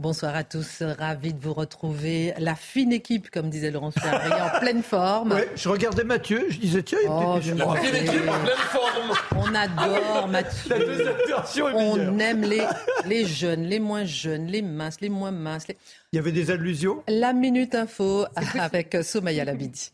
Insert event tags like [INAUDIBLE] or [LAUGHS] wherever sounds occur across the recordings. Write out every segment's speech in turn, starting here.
Bonsoir à tous, ravi de vous retrouver. La fine équipe, comme disait Laurence Ferrari, en pleine forme. Ouais, je regardais Mathieu, je disais tiens, il y a Oh, je La fine équipe en pleine forme. On adore Mathieu. La. On aime les, les jeunes, les moins jeunes, les minces, les moins minces. les- Il y avait des allusions? La Minute Info avec Soumaya Labidi.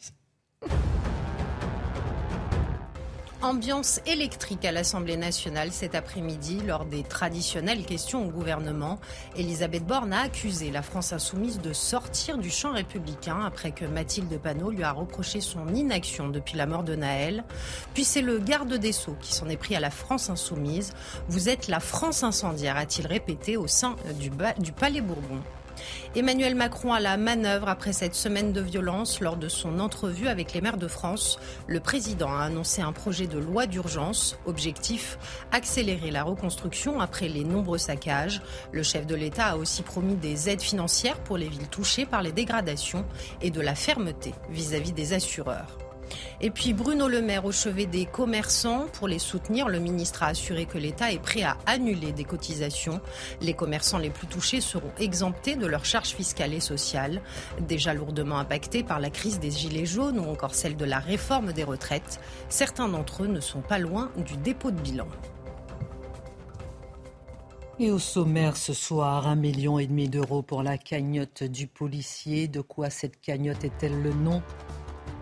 Ambiance électrique à l'Assemblée nationale cet après-midi lors des traditionnelles questions au gouvernement. Elisabeth Borne a accusé la France insoumise de sortir du champ républicain après que Mathilde Panot lui a reproché son inaction depuis la mort de Naël. Puis c'est le garde des Sceaux qui s'en est pris à la France insoumise. Vous êtes la France incendiaire, a-t-il répété au sein du, du Palais Bourbon. Emmanuel Macron à la manœuvre après cette semaine de violence lors de son entrevue avec les maires de France. Le président a annoncé un projet de loi d'urgence. Objectif accélérer la reconstruction après les nombreux saccages. Le chef de l'État a aussi promis des aides financières pour les villes touchées par les dégradations et de la fermeté vis-à-vis des assureurs. Et puis Bruno Le Maire au chevet des commerçants. Pour les soutenir, le ministre a assuré que l'État est prêt à annuler des cotisations. Les commerçants les plus touchés seront exemptés de leurs charges fiscales et sociales, déjà lourdement impactés par la crise des Gilets jaunes ou encore celle de la réforme des retraites. Certains d'entre eux ne sont pas loin du dépôt de bilan. Et au sommaire ce soir, un million et demi d'euros pour la cagnotte du policier. De quoi cette cagnotte est-elle le nom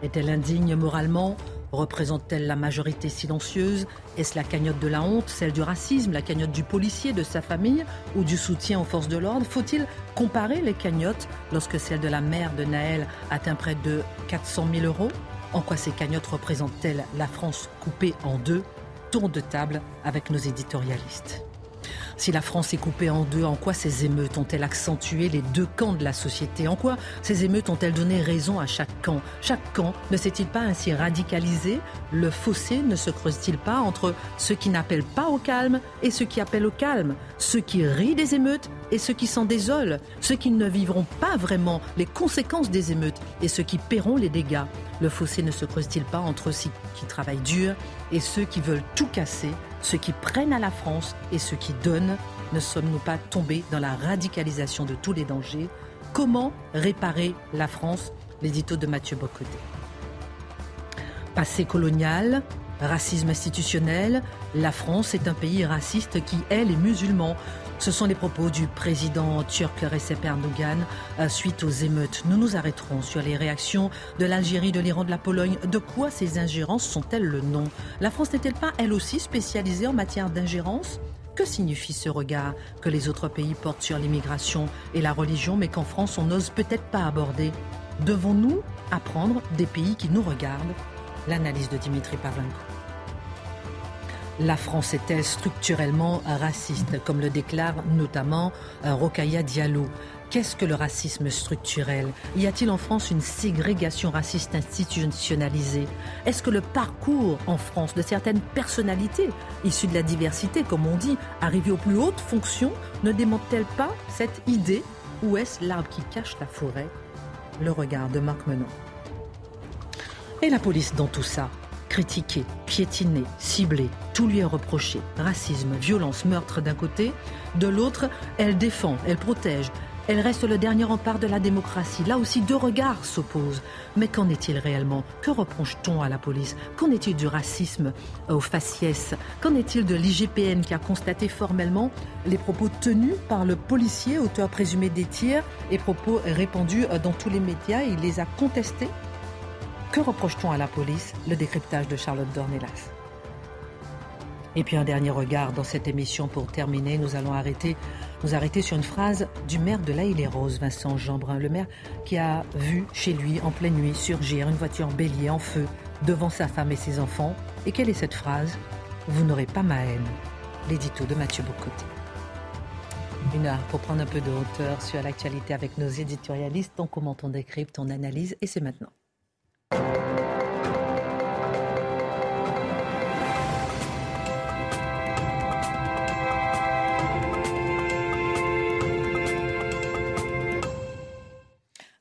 Est-elle indigne moralement? Représente-t-elle la majorité silencieuse? Est-ce la cagnotte de la honte, celle du racisme, la cagnotte du policier, de sa famille ou du soutien aux forces de l'ordre? Faut-il comparer les cagnottes lorsque celle de la mère de Naël atteint près de 400 000 euros? En quoi ces cagnottes représentent-elles la France coupée en deux? Tour de table avec nos éditorialistes. Si la France est coupée en deux, en quoi ces émeutes ont-elles accentué les deux camps de la société? En quoi ces émeutes ont-elles donné raison à chaque camp? Chaque camp ne s'est-il pas ainsi radicalisé? Le fossé ne se creuse-t-il pas entre ceux qui n'appellent pas au calme et ceux qui appellent au calme? Ceux qui rient des émeutes et ceux qui s'en désolent? Ceux qui ne vivront pas vraiment les conséquences des émeutes et ceux qui paieront les dégâts? Le fossé ne se creuse-t-il pas entre ceux qui travaillent dur et ceux qui veulent tout casser ceux qui prennent à la France et ceux qui donnent, ne sommes-nous pas tombés dans la radicalisation de tous les dangers? Comment réparer la France? L'édito de Mathieu Bocoté. Passé colonial, racisme institutionnel, la France est un pays raciste qui hait les musulmans. Ce sont les propos du président turc Recep Erdogan euh, suite aux émeutes. Nous nous arrêterons sur les réactions de l'Algérie, de l'Iran, de la Pologne. De quoi ces ingérences sont-elles le nom? La France n'est-elle pas elle aussi spécialisée en matière d'ingérence? Que signifie ce regard que les autres pays portent sur l'immigration et la religion, mais qu'en France on n'ose peut-être pas aborder? Devons-nous apprendre des pays qui nous regardent? L'analyse de Dimitri Pavlenko. La France est-elle structurellement raciste, comme le déclare notamment euh, Rokhaya Diallo? Qu'est-ce que le racisme structurel? Y a-t-il en France une ségrégation raciste institutionnalisée? Est-ce que le parcours en France de certaines personnalités issues de la diversité, comme on dit, arrivées aux plus hautes fonctions, ne démonte-t-elle pas cette idée? Ou est-ce l'arbre qui cache la forêt? Le regard de Marc Menon. Et la police dans tout ça? Critiquée, piétinée, ciblée, tout lui est reproché. Racisme, violence, meurtre d'un côté, de l'autre, elle défend, elle protège. Elle reste le dernier rempart de la démocratie. Là aussi, deux regards s'opposent. Mais qu'en est-il réellement? Que reproche-t-on à la police? Qu'en est-il du racisme au faciès? Qu'en est-il de l'IGPN qui a constaté formellement les propos tenus par le policier, auteur présumé des tirs, et propos répandus dans tous les médias? Il les a contestés que reproche-t-on à la police Le décryptage de Charlotte Dornelas. Et puis un dernier regard dans cette émission pour terminer. Nous allons arrêter, nous arrêter sur une phrase du maire de La les roses Vincent Jeanbrun, le maire qui a vu chez lui en pleine nuit surgir une voiture bélier en feu devant sa femme et ses enfants. Et quelle est cette phrase? Vous n'aurez pas ma haine. l'édito de Mathieu Bocoté. Une heure pour prendre un peu de hauteur sur l'actualité avec nos éditorialistes. On commente, on décrypte, on analyse et c'est maintenant.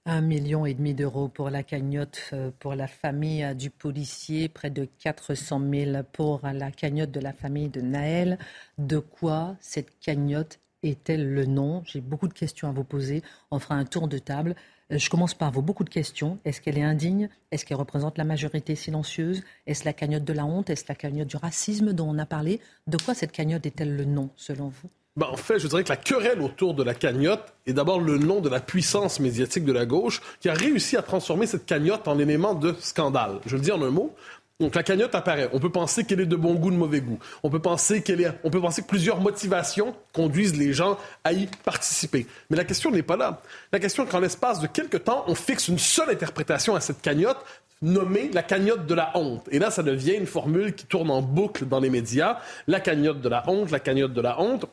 Un million et demi d'euros pour la cagnotte euh, pour la famille du policier, près de 400 000 pour la cagnotte de la famille de Naël. De quoi cette cagnotte est-elle le nom J'ai beaucoup de questions à vous poser. On fera un tour de table. Euh, je commence par vous. Beaucoup de questions. Est-ce qu'elle est indigne Est-ce qu'elle représente la majorité silencieuse Est-ce la cagnotte de la honte Est-ce la cagnotte du racisme dont on a parlé De quoi cette cagnotte est-elle le nom, selon vous ben, en fait, je dirais que la querelle autour de la cagnotte est d'abord le nom de la puissance médiatique de la gauche qui a réussi à transformer cette cagnotte en élément de scandale. Je le dis en un mot. Donc la cagnotte apparaît. On peut penser qu'elle est de bon goût, de mauvais goût. On peut penser qu'elle est, on peut penser que plusieurs motivations conduisent les gens à y participer. Mais la question n'est pas là. La question est qu'en l'espace de quelques temps, on fixe une seule interprétation à cette cagnotte nommée la cagnotte de la honte. Et là, ça devient une formule qui tourne en boucle dans les médias. La cagnotte de la honte, la cagnotte de la honte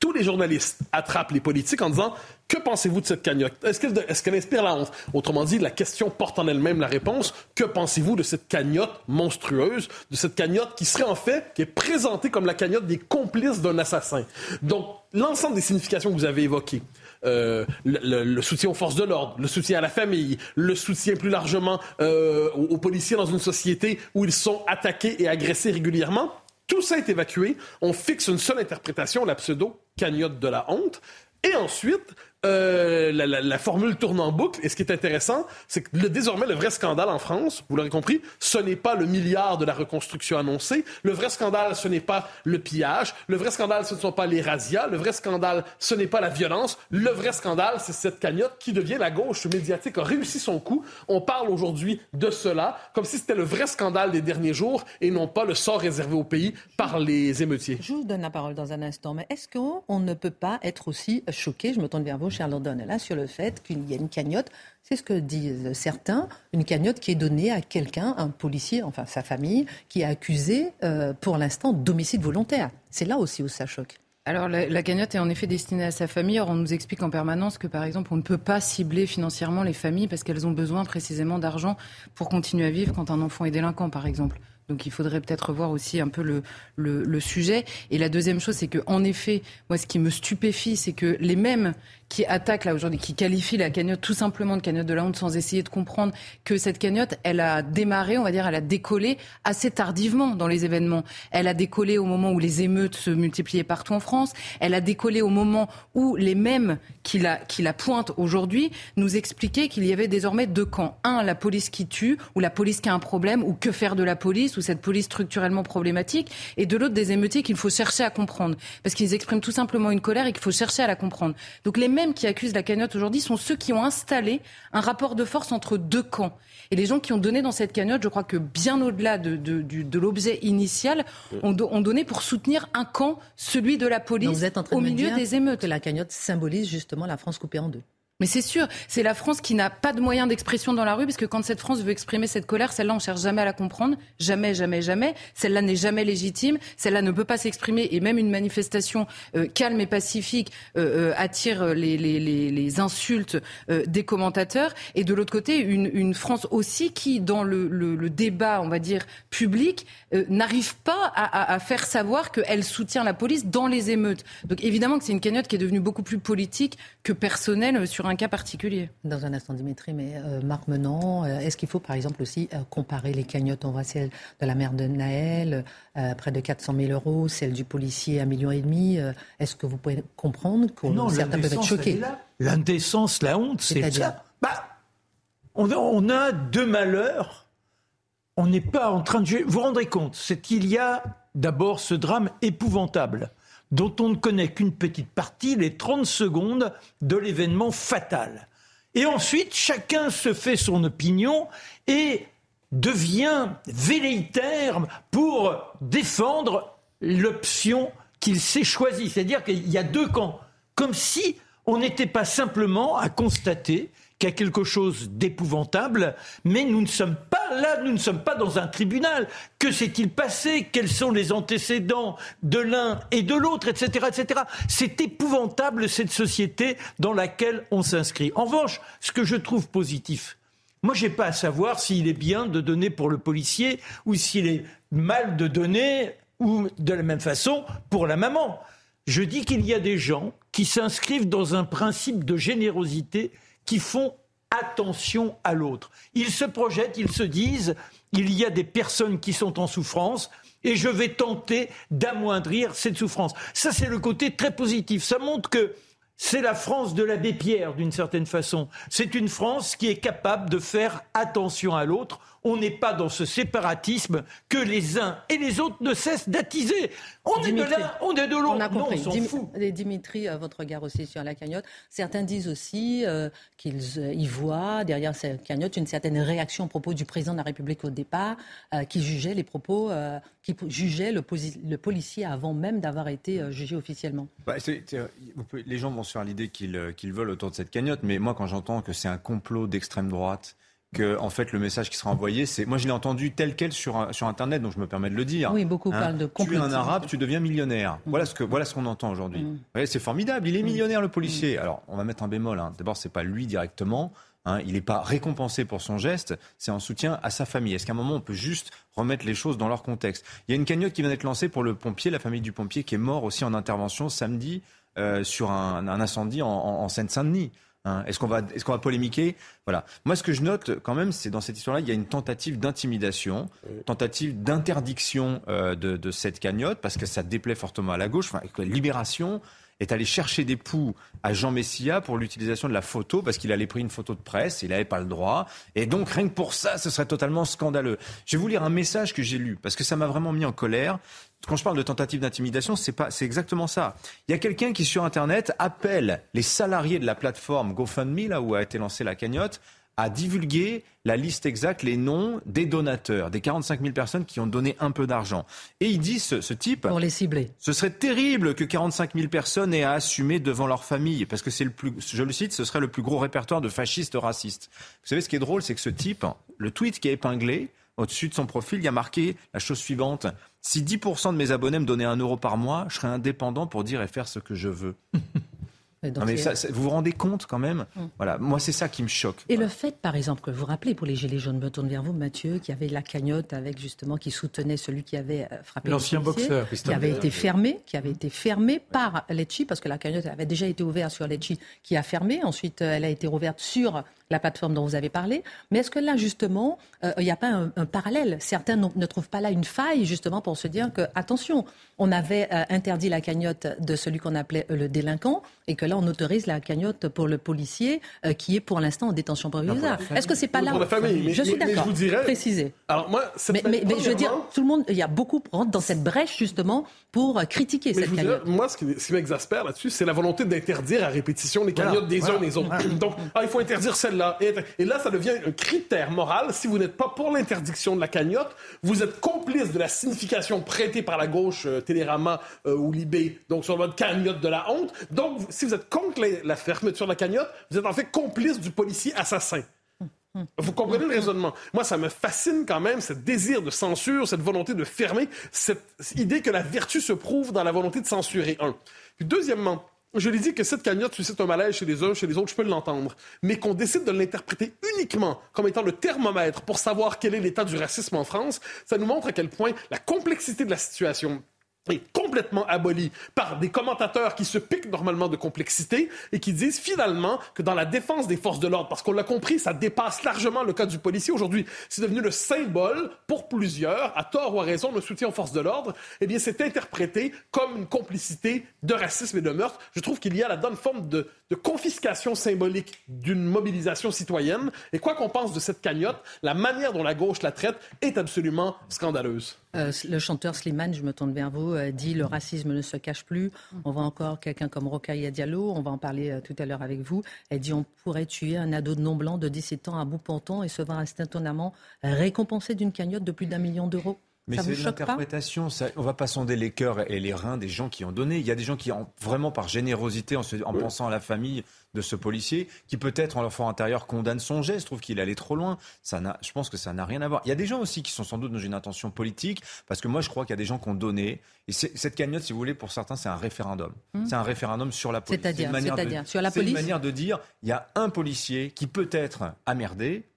tous les journalistes attrapent les politiques en disant que pensez-vous de cette cagnotte? Est-ce qu'elle inspire la honte? Autrement dit, la question porte en elle-même la réponse. Que pensez-vous de cette cagnotte monstrueuse, de cette cagnotte qui serait en fait, qui est présentée comme la cagnotte des complices d'un assassin? Donc, l'ensemble des significations que vous avez évoquées, euh, le, soutien aux forces de l'ordre, le soutien à la famille, le soutien plus largement euh, aux policiers dans une société où ils sont attaqués et agressés régulièrement, tout ça est évacué. On fixe une seule interprétation, la pseudo-cagnotte de la honte. Et ensuite, euh, la, formule tourne en boucle. Et ce qui est intéressant, c'est que désormais, le vrai scandale en France, vous l'aurez compris, ce n'est pas le milliard de la reconstruction annoncée. Le vrai scandale, ce n'est pas le pillage. Le vrai scandale, ce ne sont pas les razzias. Le vrai scandale, ce n'est pas la violence. Le vrai scandale, c'est cette cagnotte qui devient la gauche médiatique, a réussi son coup. On parle aujourd'hui de cela comme si c'était le vrai scandale des derniers jours et non pas le sort réservé au pays par les émeutiers. Je vous donne la parole dans un instant, mais est-ce qu'on ne peut pas être aussi choqué, je me tourne vers vous, Charles là sur le fait qu'il y a une cagnotte, c'est ce que disent certains, une cagnotte qui est donnée à quelqu'un, un policier, enfin sa famille, qui est accusé euh, pour l'instant d'homicide volontaire. C'est là aussi où ça choque. Alors la, cagnotte est en effet destinée à sa famille. Or, on nous explique en permanence que par exemple, on ne peut pas cibler financièrement les familles parce qu'elles ont besoin précisément d'argent pour continuer à vivre quand un enfant est délinquant, par exemple. Donc il faudrait peut-être voir aussi un peu le, le, le sujet. Et la deuxième chose, c'est que en effet, moi, ce qui me stupéfie, c'est que les mêmes qui attaque là aujourd'hui, qui qualifie la cagnotte tout simplement de cagnotte de la honte sans essayer de comprendre que cette cagnotte, elle a démarré, on va dire, elle a décollé assez tardivement dans les événements. Elle a décollé au moment où les émeutes se multipliaient partout en France. Elle a décollé au moment où les mêmes qui la, qui la pointent aujourd'hui nous expliquaient qu'il y avait désormais deux camps. Un, la police qui tue, ou la police qui a un problème, ou que faire de la police, ou cette police structurellement problématique. Et de l'autre, des émeutiers qu'il faut chercher à comprendre. Parce qu'ils expriment tout simplement une colère et qu'il faut chercher à la comprendre. Donc les mêmes qui accusent la cagnotte aujourd'hui sont ceux qui ont installé un rapport de force entre deux camps. Et les gens qui ont donné dans cette cagnotte, je crois que bien au-delà de, de, l'objet initial, ont, donné pour soutenir un camp, celui de la police, au milieu des émeutes. Que la cagnotte symbolise justement la France coupée en deux. Mais c'est sûr, c'est la France qui n'a pas de moyens d'expression dans la rue, parce que quand cette France veut exprimer cette colère, celle-là, on cherche jamais à la comprendre, jamais, jamais, jamais. Celle-là n'est jamais légitime, celle-là ne peut pas s'exprimer, et même une manifestation euh, calme et pacifique euh, euh, attire les, les, les, les insultes des commentateurs. Et de l'autre côté, une, une, France aussi qui, dans le, le, le débat, on va dire, public, n'arrive pas à, à, à, faire savoir qu'elle soutient la police dans les émeutes. Donc évidemment que c'est une cagnotte qui est devenue beaucoup plus politique que personnelle sur un cas particulier. Dans un instant, Dimitri, mais euh, Marc Menant, euh, est-ce qu'il faut par exemple aussi euh, comparer les cagnottes? On voit celle de la mère de Naël, près de 400 000 euros, celle du policier, un million et demi. est-ce que vous pouvez comprendre que certains peuvent être choqués? L'indécence, la honte, c'est ça. Bah, on, on a deux malheurs. On n'est pas en train de... Vous vous rendrez compte, c'est qu'il y a d'abord ce drame épouvantable dont on ne connaît qu'une petite partie, les 30 secondes de l'événement fatal. Et ensuite, chacun se fait son opinion et devient velléitaire pour défendre l'option qu'il s'est choisie. C'est-à-dire qu'il y a deux camps. Comme si on n'était pas simplement à constater qu'il y a quelque chose d'épouvantable, mais nous ne sommes pas là, nous ne sommes pas dans un tribunal. Que s'est-il passé? Quels sont les antécédents de l'un et de l'autre, etc., etc. C'est épouvantable cette société dans laquelle on s'inscrit. En revanche, ce que je trouve positif, moi, je n'ai pas à savoir s'il est bien de donner pour le policier ou s'il est mal de donner ou de la même façon pour la maman. Je dis qu'il y a des gens qui s'inscrivent dans un principe de générosité qui font attention à l'autre. Ils se projettent, ils se disent, il y a des personnes qui sont en souffrance et je vais tenter d'amoindrir cette souffrance. Ça, c'est le côté très positif. Ça montre que c'est la France de l'abbé Pierre, d'une certaine façon. C'est une France qui est capable de faire attention à l'autre on n'est pas dans ce séparatisme que les uns et les autres ne cessent d'attiser. On est de l'un, on est de l'autre. On a compris. Dimitri, votre regard aussi sur la cagnotte. Certains disent aussi euh, qu'ils euh, y voient derrière cette cagnotte une certaine réaction au propos du président de la République au départ, euh, qui jugeait les propos, qui jugeait le, policier avant même d'avoir été jugé officiellement. Bah, les gens vont se faire l'idée qu'ils veulent autour de cette cagnotte, mais moi, quand j'entends que c'est un complot d'extrême droite, que en fait le message qui sera envoyé, c'est moi je l'ai entendu tel quel sur sur internet, donc je me permets de le dire. Oui, beaucoup hein, parlent de Tu es un arabe, tu deviens millionnaire. Voilà ce que voilà ce qu'on entend aujourd'hui. Mm. c'est formidable. Il est mm. millionnaire le policier. Alors on va mettre un bémol. Hein. D'abord c'est pas lui directement. Hein. il n'est pas récompensé pour son geste, c'est en soutien à sa famille. Est-ce qu'à un moment, on peut juste remettre les choses dans leur contexte? Il y a une cagnotte qui vient d'être lancée pour le pompier, la famille du pompier, qui est mort aussi en intervention samedi euh, sur un, incendie en Seine-Saint-Denis. Hein. Est-ce qu'on va, est va polémiquer? Voilà. Moi, ce que je note quand même, c'est dans cette histoire-là, il y a une tentative d'intimidation, tentative d'interdiction euh, de, cette cagnotte parce que ça déplaît fortement à la gauche. Enfin, Libération est allé chercher des poux à Jean Messia pour l'utilisation de la photo parce qu'il allait pris une photo de presse, il n'avait pas le droit. Et donc, rien que pour ça, ce serait totalement scandaleux. Je vais vous lire un message que j'ai lu parce que ça m'a vraiment mis en colère. Quand je parle de tentative d'intimidation, c'est pas, c'est exactement ça. Il y a quelqu'un qui sur Internet appelle les salariés de la plateforme GoFundMe, là où a été lancée la cagnotte, à divulguer la liste exacte, les noms des donateurs, des 45 000 personnes qui ont donné un peu d'argent. Et il dit, ce, type... Pour les cibler. Ce serait terrible que 45 000 personnes aient à assumer devant leur famille, parce que c'est le plus, je le cite, ce serait le plus gros répertoire de fascistes racistes. Vous savez, ce qui est drôle, c'est que ce type, le tweet qui est épinglé, au-dessus de son profil, il y a marqué la chose suivante. Si 10% de mes abonnés me donnaient un euro par mois, je serais indépendant pour dire et faire ce que je veux. Mais ça, vous vous rendez compte quand même mm. Voilà, moi c'est ça qui me choque. Et le fait, par exemple, que vous rappelez pour les Gilets jaunes, me tourne vers vous, Mathieu, qui avait la cagnotte avec justement qui soutenait celui qui avait euh, frappé l'ancien boxeur, qui avait été fermé, qui avait été fermé par Lecci parce que la cagnotte avait déjà été ouverte sur Lecci, qui a fermé. Ensuite, euh, elle a été rouverte sur la plateforme dont vous avez parlé. Mais est-ce que là, justement, euh, il n'y a pas un, parallèle? Certains ne trouvent pas là une faille, justement, pour se dire que, attention, on avait euh, interdit la cagnotte de celui qu'on appelait euh, le délinquant, et que là, on autorise la cagnotte pour le policier, qui est pour l'instant en détention provisoire. Est-ce que c'est pas là? Pour la famille, je suis d'accord. Je vous dirais. Préciser. Alors moi, mais, mais, mais je veux dire, tout le monde, il y a beaucoup rentrent dans cette brèche justement pour critiquer cette cagnotte. moi, ce qui, m'exaspère là-dessus, c'est la volonté d'interdire à répétition les cagnottes des uns et des autres. Donc, ah, il faut interdire celle et, là, ça devient un critère moral. Si vous n'êtes pas pour l'interdiction de la cagnotte, vous êtes complice de la signification prêtée par la gauche, euh, Télérama euh, ou Libé, donc sur votre cagnotte de la honte. Donc, si vous êtes contre la fermeture de la cagnotte, vous êtes en fait complice du policier assassin. Vous comprenez le raisonnement? Moi, ça me fascine quand même, ce désir de censure, cette volonté de fermer, cette idée que la vertu se prouve dans la volonté de censurer, un. Puis, deuxièmement, je l'ai dit que cette cagnotte suscite un malaise chez les uns, chez les autres, je peux l'entendre. Mais qu'on décide de l'interpréter uniquement comme étant le thermomètre pour savoir quel est l'état du racisme en France, ça nous montre à quel point la complexité de la situation complètement aboli par des commentateurs qui se piquent normalement de complexité et qui disent finalement que dans la défense des forces de l'ordre, parce qu'on l'a compris, ça dépasse largement le cas du policier aujourd'hui, c'est devenu le symbole pour plusieurs, à tort ou à raison, de soutien aux forces de l'ordre, eh bien c'est interprété comme une complicité de racisme et de meurtre. Je trouve qu'il y a là-dedans une forme de, de confiscation symbolique d'une mobilisation citoyenne. Et quoi qu'on pense de cette cagnotte, la manière dont la gauche la traite est absolument scandaleuse. Euh, le chanteur Slimane, je me tourne vers vous, euh, dit le racisme ne se cache plus. On voit encore quelqu'un comme Rokhaya Diallo, on va en parler euh, tout à l'heure avec vous. Elle dit on pourrait tuer un ado non blanc de 17 ans à bout ponton et se voir instantanément récompensé d'une cagnotte de plus d'un million d'euros. Mais c'est l'interprétation. On va pas sonder les cœurs et les reins des gens qui ont donné. Il y a des gens qui, ont, vraiment par générosité, en, en pensant à la famille de ce policier, qui peut-être en leur fort intérieur condamne son geste, trouve qu'il allait trop loin. Ça je pense que ça n'a rien à voir. Il y a des gens aussi qui sont sans doute dans une intention politique, parce que moi je crois qu'il y a des gens qui ont donné. Et cette cagnotte, si vous voulez, pour certains, c'est un référendum. Hmm. C'est un référendum sur la police. C'est-à-dire, sur la police. C'est une manière de dire, il y a un policier qui peut être ammerdé,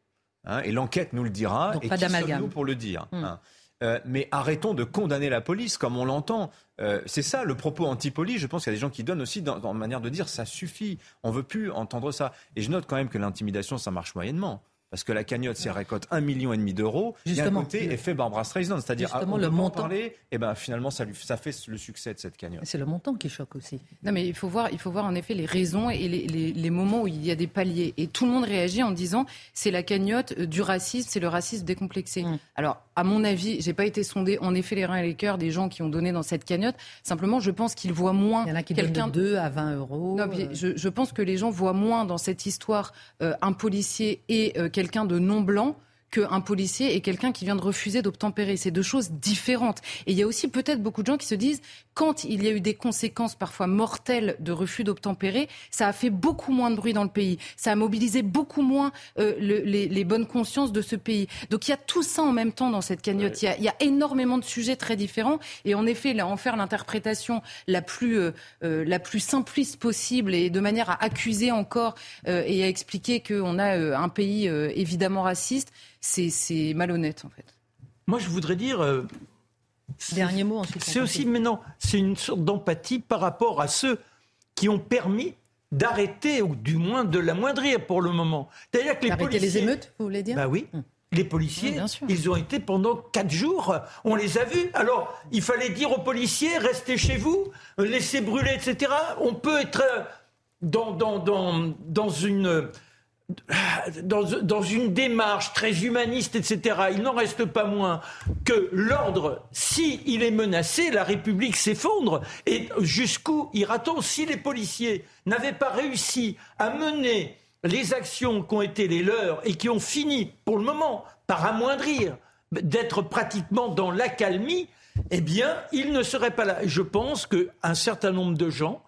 hein, et l'enquête nous le dira, Donc et pas qui sommes-nous pour le dire hmm. hein. Euh, mais arrêtons de condamner la police comme on l'entend. Euh, c'est ça le propos anti-police. Je pense qu'il y a des gens qui donnent aussi dans, dans manière de dire ça suffit. On veut plus entendre ça. Et je note quand même que l'intimidation, ça marche moyennement parce que la cagnotte, si elle récolte un million et demi d'euros, il y a un côté effet Barbara Streisand, c'est-à-dire justement le montant. Parler, et eh ben finalement ça, lui, ça fait le succès de cette cagnotte. C'est le montant qui choque aussi. Non mais il faut voir, il faut voir en effet les raisons et les, les, les moments où il y a des paliers et tout le monde réagit en disant c'est la cagnotte du racisme, c'est le racisme décomplexé. Mm. Alors à mon avis, j'ai pas été sondé en effet les reins et les cœurs des gens qui ont donné dans cette cagnotte. Simplement, je pense qu'ils voient moins. Il y en a qui donnent de 2 à 20 euros. Non, euh. je, je, pense que les gens voient moins dans cette histoire euh, un policier et euh, quelqu'un de non blanc qu'un policier et quelqu'un qui vient de refuser d'obtempérer. C'est deux choses différentes. Et il y a aussi peut-être beaucoup de gens qui se disent, quand il y a eu des conséquences parfois mortelles de refus d'obtempérer, ça a fait beaucoup moins de bruit dans le pays. Ça a mobilisé beaucoup moins euh, les, bonnes consciences de ce pays. Donc il y a tout ça en même temps dans cette cagnotte. Il, y a, énormément de sujets très différents. Et en effet, là, en faire l'interprétation la plus euh, euh, la plus simpliste possible et de manière à accuser encore et à expliquer qu'on a un pays évidemment raciste, c'est malhonnête en fait. Moi, je voudrais dire. Euh, Dernier mot ensuite. C'est aussi, mais non, c'est une sorte d'empathie par rapport à ceux qui ont permis d'arrêter, ou du moins de l'amoindrir pour le moment. C'est-à-dire que les policiers... les émeutes, vous voulez dire Bah oui. Hum. Les policiers, ils ont été pendant quatre jours, on les a vus. Alors, il fallait dire aux policiers, restez chez vous, laissez brûler, etc. On peut être dans, dans, dans, dans une dans, une démarche très humaniste, etc., il n'en reste pas moins que l'ordre, s'il est menacé, la République s'effondre. Et jusqu'où ira-t-on si les policiers n'avaient pas réussi à mener les actions qui ont été les leurs et qui ont fini, pour le moment, par amoindrir, d'être pratiquement dans l'accalmie, eh bien, ils ne seraient pas là. Je pense qu'un certain nombre de gens,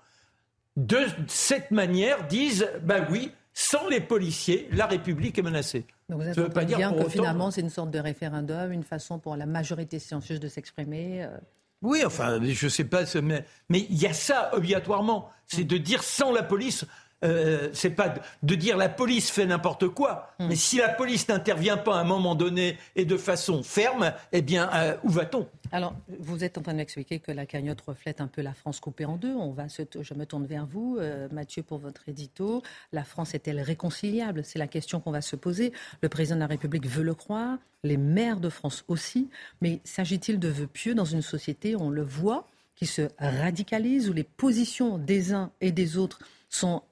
de cette manière, disent, ben oui, sans les policiers, la République est menacée. Donc vous êtes pas dire bien que finalement c'est une sorte de référendum, une façon pour la majorité silencieuse de s'exprimer. Euh. Oui, enfin, je ne sais pas, mais il y a ça obligatoirement, c'est de dire sans la police, euh, c'est pas de dire la police fait n'importe quoi, hmm. mais si la police n'intervient pas à un moment donné et de façon ferme, eh bien, euh, où va-t-on? Alors, vous êtes en train de m'expliquer que la cagnotte reflète un peu la France coupée en deux. On va je me tourne vers vous, euh, Mathieu, pour votre édito. La France est-elle réconciliable? C'est la question qu'on va se poser. Le président de la République veut le croire, les maires de France aussi, mais s'agit-il de vœux pieux dans une société, on le voit, qui se radicalise, où les positions des uns et des autres sont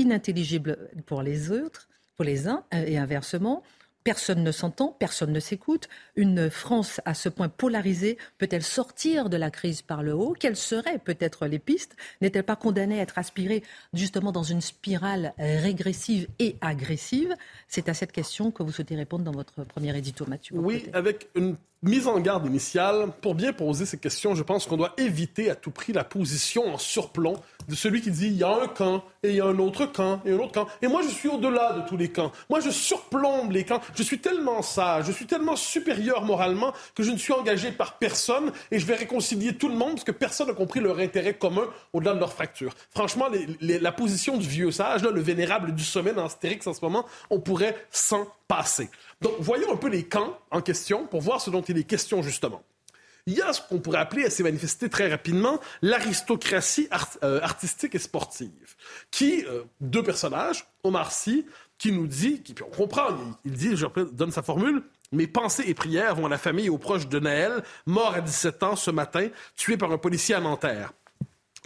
inintelligible pour les autres, pour les uns, et inversement. Personne ne s'entend, personne ne s'écoute. Une France à ce point polarisée peut-elle sortir de la crise par le haut? Quelles seraient peut-être les pistes? N'est-elle pas condamnée à être aspirée justement dans une spirale régressive et agressive? C'est à cette question que vous souhaitez répondre dans votre premier édito, Mathieu. Oui, avec une mise en garde initiale. Pour bien poser ces questions, je pense qu'on doit éviter à tout prix la position en surplomb de celui qui dit il y a un camp et il y a un autre camp et un autre camp. Et moi, je suis au-delà de tous les camps. Moi, je surplombe les camps. Je suis tellement sage, je suis tellement supérieur moralement que je ne suis engagé par personne et je vais réconcilier tout le monde parce que personne n'a compris leur intérêt commun au-delà de leur fracture. Franchement, la position du vieux sage, le vénérable du sommet dans Astérix en ce moment, on pourrait s'en passer. Donc, voyons un peu les camps en question pour voir ce dont il est question justement. Il y a ce qu'on pourrait appeler, à s'est manifesté très rapidement, l'aristocratie euh, artistique et sportive, qui, euh, deux personnages, Omar Sy, qui nous dit, qui, on comprend, il, dit, je donne sa formule, mes pensées et prières vont à la famille et aux proches de Naël, mort à 17 ans ce matin, tué par un policier à Nanterre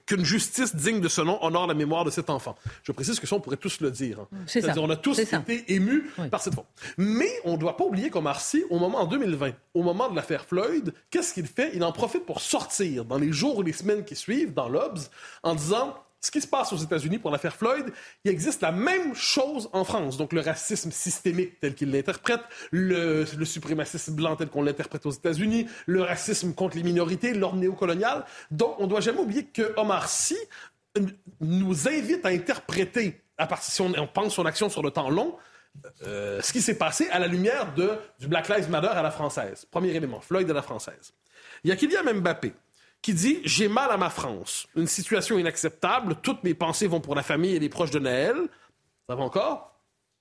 qu'une justice digne de ce nom honore la mémoire de cet enfant. Je précise que ça, on pourrait tous le dire. Hein. C'est ça. On a tous été émus par cette fois. Mais on ne doit pas oublier qu'Omar Sy, au moment en 2020, au moment de l'affaire Floyd, qu'est-ce qu'il fait? Il en profite pour sortir dans les jours ou les semaines qui suivent, dans l'Obs, en disant ce qui se passe aux États-Unis pour l'affaire Floyd, il existe la même chose en France. Donc le racisme systémique tel qu'il l'interprète, le, suprémacisme blanc tel qu'on l'interprète aux États-Unis, le racisme contre les minorités, l'ordre néocolonial. Donc on ne doit jamais oublier que Omar Sy nous invite à interpréter, à partir, si on, pense son action sur le temps long, euh, ce qui s'est passé à la lumière de, du Black Lives Matter à la française. Premier élément, Floyd à la française. Il y a Kylian Mbappé qui dit J'ai mal à ma France. Une situation inacceptable. Toutes mes pensées vont pour la famille et les proches de Naël. Ça va encore?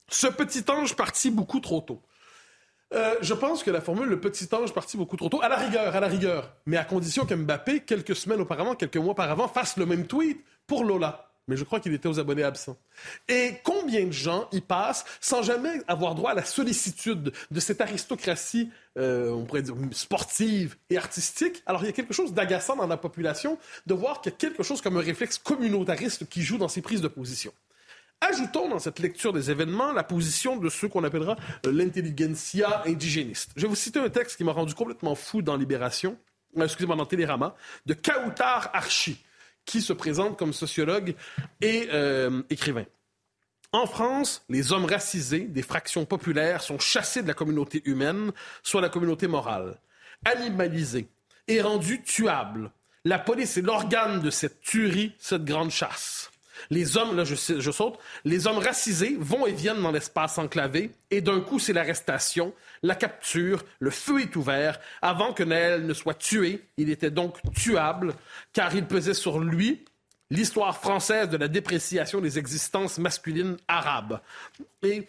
Ce petit ange parti beaucoup trop tôt. Euh, je pense que la formule le petit ange parti beaucoup trop tôt, à la rigueur, à la rigueur, mais à condition que Mbappé, quelques semaines auparavant, quelques mois auparavant, fasse le même tweet pour Lola mais je crois qu'il était aux abonnés absents. Et combien de gens y passent sans jamais avoir droit à la sollicitude de cette aristocratie, euh, on pourrait dire, sportive et artistique? Alors, il y a quelque chose d'agaçant dans la population de voir qu'il y a quelque chose comme un réflexe communautariste qui joue dans ces prises de position. Ajoutons dans cette lecture des événements la position de ceux qu'on appellera euh, l'intelligentsia indigéniste. Je vais vous citer un texte qui m'a rendu complètement fou dans Libération, euh, excusez-moi, dans Télérama, de Kautar Archi qui se présente comme sociologue et euh, écrivain. En France, les hommes racisés des fractions populaires sont chassés de la communauté humaine, soit la communauté morale, animalisés et rendus tuables. La police est l'organe de cette tuerie, cette grande chasse. Les hommes, là je, saute, les hommes racisés vont et viennent dans l'espace enclavé et d'un coup c'est l'arrestation, la capture, le feu est ouvert. Avant que Naël ne soit tué, il était donc tuable car il pesait sur lui l'histoire française de la dépréciation des existences masculines arabes. Et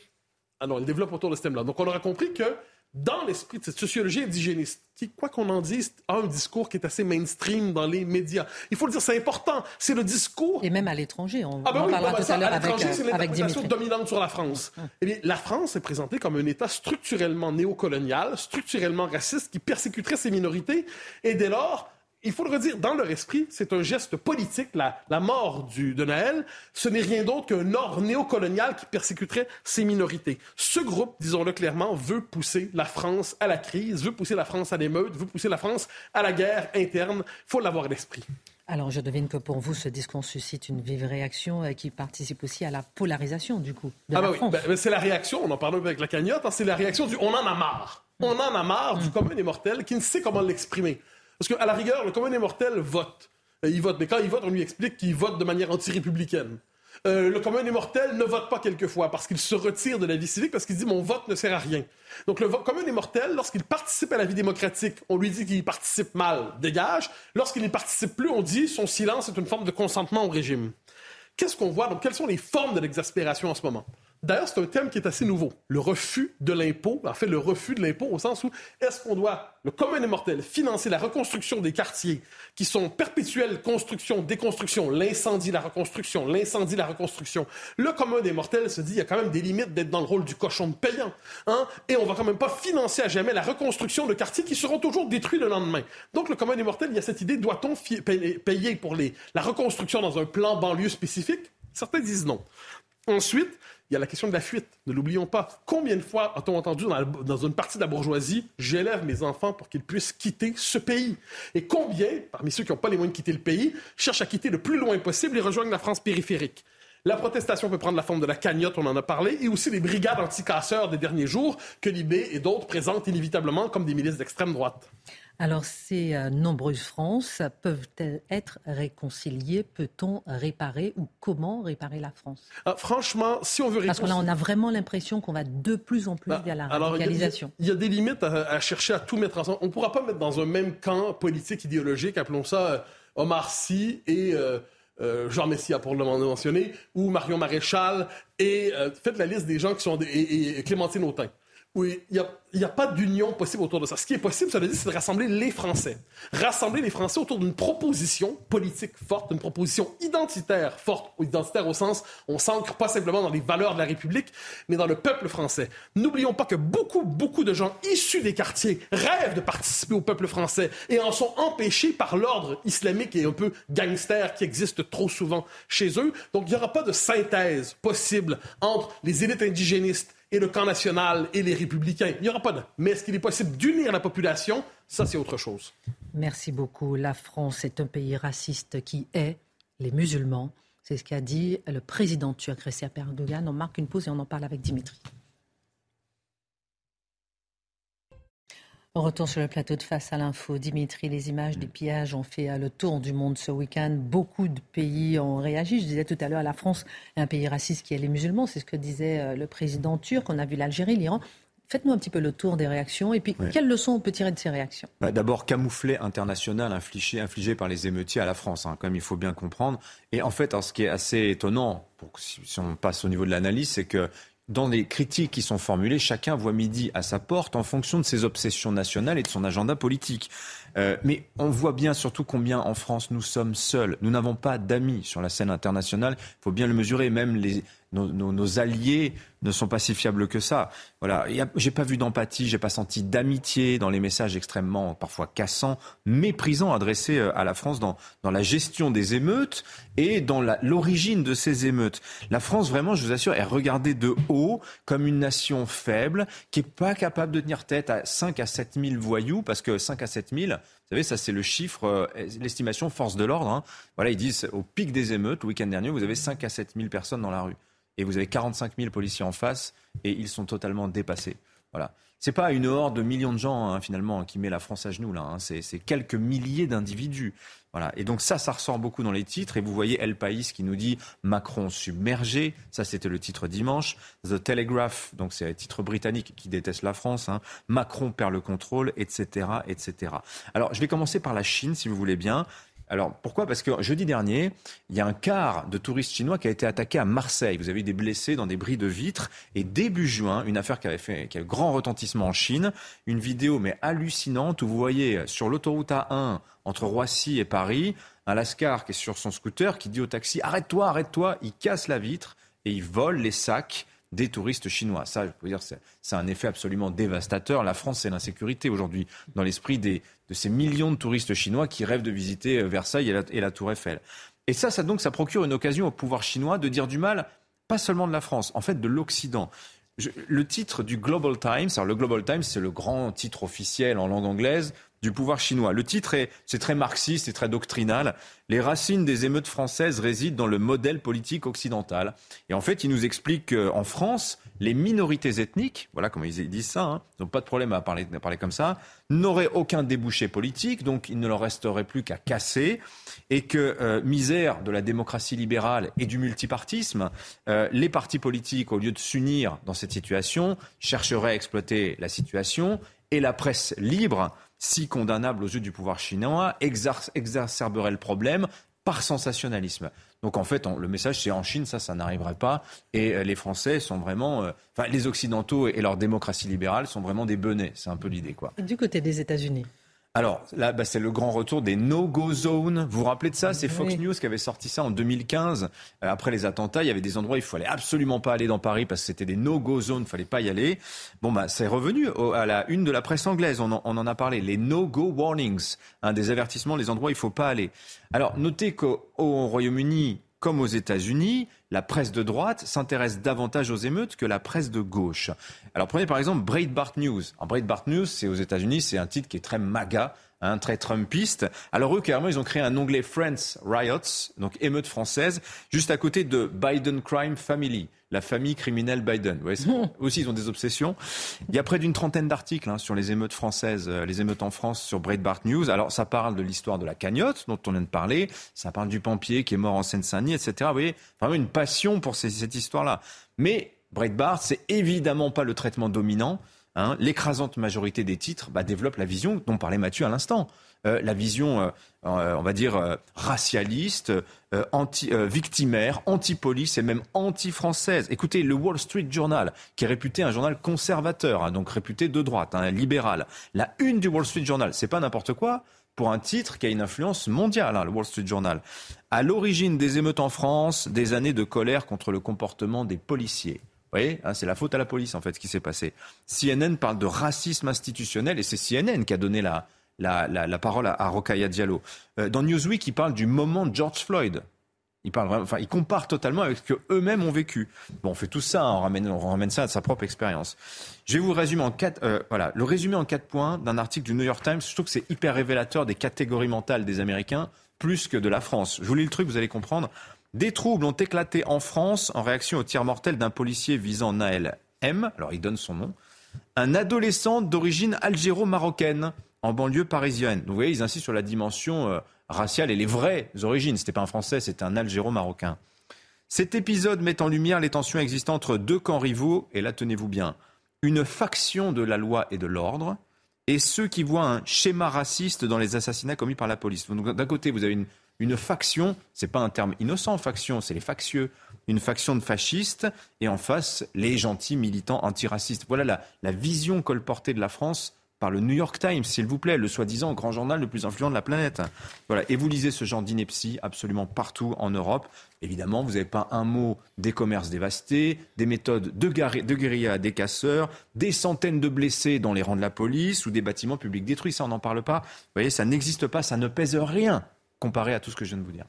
alors il développe autour de ce thème-là. Donc on aura compris que dans l'esprit de cette sociologie indigéniste, qui, quoi qu'on en dise, a un discours qui est assez mainstream dans les médias. Il faut le dire, c'est important. C'est le discours. Et même à l'étranger. On, ah ben en parlera bah, tout à l'heure avec, c'est l'interprétation dominante sur la France. Eh bien, la France est présentée comme un État structurellement néocolonial, structurellement raciste, qui persécuterait ses minorités. Et dès lors, il faut le redire, dans leur esprit, c'est un geste politique, la, mort du, de Naël, ce n'est rien d'autre qu'un ordre néocolonial qui persécuterait ces minorités. Ce groupe, disons-le clairement, veut pousser la France à la crise, veut pousser la France à l'émeute, veut pousser la France à la guerre interne. Il faut l'avoir à l'esprit. Alors, je devine que pour vous, ce discours suscite une vive réaction euh, qui participe aussi à la polarisation, du coup, de ah la bah France. Oui. Ben, c'est la réaction, on en parlait avec la cagnotte, hein, c'est la réaction du « on en a marre ». On en a marre du commun des mortels qui ne sait comment l'exprimer. Parce qu'à la rigueur, le commun des mortels vote. Euh, il vote, mais quand il vote, on lui explique qu'il vote de manière anti-républicaine. Euh, le commun des mortels ne vote pas quelquefois parce qu'il se retire de la vie civique, parce qu'il dit mon vote ne sert à rien. Donc le commun des mortels, lorsqu'il participe à la vie démocratique, on lui dit qu'il participe mal, dégage. Lorsqu'il n'y participe plus, on dit son silence est une forme de consentement au régime. Qu'est-ce qu'on voit? Donc quelles sont les formes de l'exaspération en ce moment? D'ailleurs, c'est un thème qui est assez nouveau. Le refus de l'impôt, en fait, le refus de l'impôt au sens où est-ce qu'on doit, le commun des mortels, financer la reconstruction des quartiers qui sont perpétuelles construction, déconstruction, l'incendie, la reconstruction, l'incendie, la reconstruction. Le commun des mortels se dit, il y a quand même des limites d'être dans le rôle du cochon de payant. Hein? Et on va quand même pas financer à jamais la reconstruction de quartiers qui seront toujours détruits le lendemain. Donc, le commun des mortels, il y a cette idée, doit-on payer pour les, la reconstruction dans un plan banlieue spécifique? Certains disent non. Ensuite, il y a la question de la fuite. Ne l'oublions pas. Combien de fois a-t-on entendu dans, une partie de la bourgeoisie, j'élève mes enfants pour qu'ils puissent quitter ce pays? Et combien, parmi ceux qui n'ont pas les moyens de quitter le pays, cherchent à quitter le plus loin possible et rejoignent la France périphérique? La protestation peut prendre la forme de la cagnotte, on en a parlé, et aussi les brigades anti-casseurs des derniers jours que Libé et d'autres présentent inévitablement comme des milices d'extrême droite. Alors, ces euh, nombreuses France peuvent-elles être réconciliées? Peut-on réparer ou comment réparer la France? Ah, Franchement, si on veut réconcilier... Parce que là, on a vraiment l'impression qu'on va de plus en plus bah, vers la radicalisation. Il y, a des limites à, chercher à tout mettre ensemble. On ne pourra pas mettre dans un même camp politique, idéologique, appelons ça euh, Omar Sy et... Euh, Jean Messia, pour le mentionner, ou Marion Maréchal, et faites la liste des gens qui sont... et, et Clémentine Autain. Oui, il n'y a, pas d'union possible autour de ça. Ce qui est possible, ça veut dire, c'est de rassembler les Français. Rassembler les Français autour d'une proposition politique forte, d'une proposition identitaire forte, identitaire au sens, on s'ancre pas simplement dans les valeurs de la République, mais dans le peuple français. N'oublions pas que beaucoup, beaucoup de gens issus des quartiers rêvent de participer au peuple français et en sont empêchés par l'ordre islamique et un peu gangster qui existe trop souvent chez eux. Donc, il n'y aura pas de synthèse possible entre les élites indigénistes et le camp national et les républicains. Il n'y aura pas de. Mais est-ce qu'il est possible d'unir la population? Ça, c'est autre chose. Merci beaucoup. La France est un pays raciste qui est les musulmans C'est ce qu'a dit le président turc Recep Erdogan. On marque une pause et on en parle avec Dimitri. On retourne sur le plateau de face à l'info. Dimitri, les images des pillages ont fait euh, le tour du monde ce week-end. Beaucoup de pays ont réagi. Je disais tout à l'heure, la France est un pays raciste qui est les musulmans. C'est ce que disait euh, le président turc. On a vu l'Algérie, l'Iran. Faites-nous un petit peu le tour des réactions et puis quelles leçons on peut tirer de ces réactions? Bah, D'abord, camouflet international infligé, infligé, par les émeutiers à la France, hein, comme il faut bien comprendre. Et en fait, ce qui est assez étonnant, pour, si on passe au niveau de l'analyse, c'est que dans les critiques qui sont formulées, chacun voit midi à sa porte en fonction de ses obsessions nationales et de son agenda politique. Euh, mais on voit bien surtout combien en France nous sommes seuls. Nous n'avons pas d'amis sur la scène internationale. Il faut bien le mesurer. Même les, nos, alliés ne sont pas si fiables que ça. Voilà, j'ai pas vu d'empathie, j'ai pas senti d'amitié dans les messages extrêmement parfois cassants, méprisants adressés euh, à la France dans, dans la gestion des émeutes et dans l'origine de ces émeutes. La France, vraiment, je vous assure, est regardée de haut comme une nation faible qui est pas capable de tenir tête à 5 à 7 000 voyous, parce que 5 à 7 000, vous savez, ça c'est le chiffre, euh, l'estimation force de l'ordre. Hein. Voilà, ils disent au pic des émeutes, le week-end dernier, vous avez 5 à 7 000 personnes dans la rue et vous avez 45 000 policiers en face et ils sont totalement dépassés. Voilà. C'est pas une horde de millions de gens hein, finalement qui met la France à genoux là. Hein. C'est quelques milliers d'individus. Voilà. Et donc ça, ça ressort beaucoup dans les titres. Et vous voyez El País qui nous dit Macron submergé. Ça, c'était le titre dimanche. The Telegraph, donc c'est un titre britannique qui déteste la France. Hein. Macron perd le contrôle, etc., etc. Alors, je vais commencer par la Chine, si vous voulez bien. Alors pourquoi? Parce que jeudi dernier, il y a un quart de touristes chinois qui a été attaqué à Marseille. Vous avez eu des blessés dans des bris de vitres. Et début juin, une affaire qui avait fait qui a eu grand retentissement en Chine, une vidéo mais hallucinante où vous voyez sur l'autoroute A1 entre Roissy et Paris, un Lascar qui est sur son scooter qui dit au taxi arrête-toi, arrête-toi. Il casse la vitre et il vole les sacs des touristes chinois. Ça, je peux dire, c'est un effet absolument dévastateur. La France, c'est l'insécurité aujourd'hui dans l'esprit de ces millions de touristes chinois qui rêvent de visiter euh, Versailles et la, Tour Eiffel. Et ça, ça, donc, ça procure une occasion au pouvoir chinois de dire du mal, pas seulement de la France, en fait de l'Occident. le titre du Global Times, alors le Global Times, c'est le grand titre officiel en langue anglaise du pouvoir chinois. Le titre est, c'est très marxiste et très doctrinal. Les racines des émeutes françaises résident dans le modèle politique occidental. Et en fait, il nous explique qu'en France, les minorités ethniques, voilà comment ils disent ça, hein, n'ont pas de problème à parler, parler comme ça, n'auraient aucun débouché politique, donc il ne leur resterait plus qu'à casser, et que, euh, misère de la démocratie libérale et du multipartisme, euh, les partis politiques, au lieu de s'unir dans cette situation, chercheraient à exploiter la situation, et la presse libre si condamnable aux yeux du pouvoir chinois, exacerberait le problème par sensationnalisme. Donc en fait, le message c'est en Chine, ça, ça n'arriverait pas. Et euh, les Français sont vraiment, euh, enfin les Occidentaux et leur démocratie libérale sont vraiment des benets. C'est un peu l'idée, quoi. Du côté des États-Unis. Alors là, bah, c'est le grand retour des no-go zones. Vous vous rappelez de ça? C'est Fox News qui avait sorti ça en 2015. Euh, après les attentats, il y avait des endroits où il fallait absolument pas aller dans Paris parce que c'était des no-go zones, il fallait pas y aller. Bon, bah, c'est revenu à la une de la presse anglaise. On en, a parlé. Les no-go warnings, un des avertissements, les endroits où il faut pas aller. Alors, notez qu'au Royaume-Uni, comme aux États-Unis, la presse de droite s'intéresse davantage aux émeutes que la presse de gauche. Alors prenez par exemple Breitbart News. En Breitbart News, c'est aux États-Unis, c'est un titre qui est très MAGA, hein, très Trumpiste. Alors eux, carrément, ils ont créé un onglet Friends Riots, donc émeutes françaises, juste à côté de Biden Crime Family la famille criminelle Biden. [LAUGHS] aussi, ils ont des obsessions. Il y a près d'une trentaine d'articles hein, sur les émeutes françaises, euh, les émeutes en France sur Breitbart News. Alors, ça parle de l'histoire de la cagnotte dont on vient de parler. Ça parle du pompier qui est mort en Seine-Saint-Denis, etc. Vous voyez, vraiment une passion pour cette histoire-là. Mais Breitbart, c'est évidemment pas le traitement dominant. Hein. L'écrasante majorité des titres bah, développe la vision dont parlait Mathieu à l'instant. Euh, la vision, euh, euh, on va dire, racialiste, anti, victimaire, anti-police et même anti-française. Écoutez, le Wall Street Journal, qui est réputé un journal conservateur, hein, donc réputé de droite, hein, libéral. La une du Wall Street Journal, c'est pas n'importe quoi pour un titre qui a une influence mondiale, le Wall Street Journal. À l'origine des émeutes en France, des années de colère contre le comportement des policiers. Voyez, c'est la faute à la police en fait ce qui s'est passé. CNN parle de racisme institutionnel et c'est CNN qui a donné la, la, parole à, à Diallo. Euh, dans Newsweek, il parle du moment George Floyd. Il, enfin, compare totalement avec ce qu'eux-mêmes ont vécu. Bon, on fait tout ça, hein, on, ramène, on ramène ça à sa propre expérience. Je vais vous résumer en quatre, euh, voilà, le en quatre points d'un article du New York Times. Je trouve que c'est hyper révélateur des catégories mentales des Américains, plus que de la France. Je vous lis le truc, vous allez comprendre. Des troubles ont éclaté en France en réaction au tir mortel d'un policier visant Naël M. Alors il donne son nom. Un adolescent d'origine algéro-marocaine en banlieue parisienne. vous voyez, ils insistent sur la dimension euh, raciale et les vraies origines. C'était pas un Français, c'était un algéro-marocain. Cet épisode met en lumière les tensions existantes entre deux camps rivaux, et là tenez-vous bien, une faction de la loi et de l'ordre, et ceux qui voient un schéma raciste dans les assassinats commis par la police. D'un côté, vous avez une, une faction, c'est pas un terme innocent, faction, c'est les factieux, une faction de fascistes, et en face, les gentils militants antiracistes. Voilà la, vision colportée de la France par le New York Times, s'il vous plaît, le soi-disant grand journal le plus influent de la planète. Voilà. Et vous lisez ce genre d'ineptie absolument partout en Europe. Évidemment, vous n'avez pas un mot des commerces dévastés, des méthodes de, de guérilla des casseurs, des centaines de blessés dans les rangs de la police ou des bâtiments publics détruits. Ça, on n'en parle pas. Vous voyez, ça n'existe pas, ça ne pèse rien comparé à tout ce que je viens de vous dire.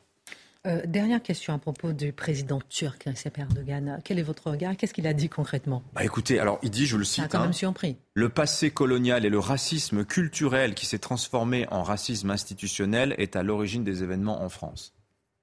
Euh, dernière question à propos du président turc Recep Erdogan. Quel est votre regard? Qu'est-ce qu'il a dit concrètement? Bah Écoutez, alors il dit, je le cite, quand même hein, surpris. le passé colonial et le racisme culturel qui s'est transformé en racisme institutionnel est à l'origine des événements en France.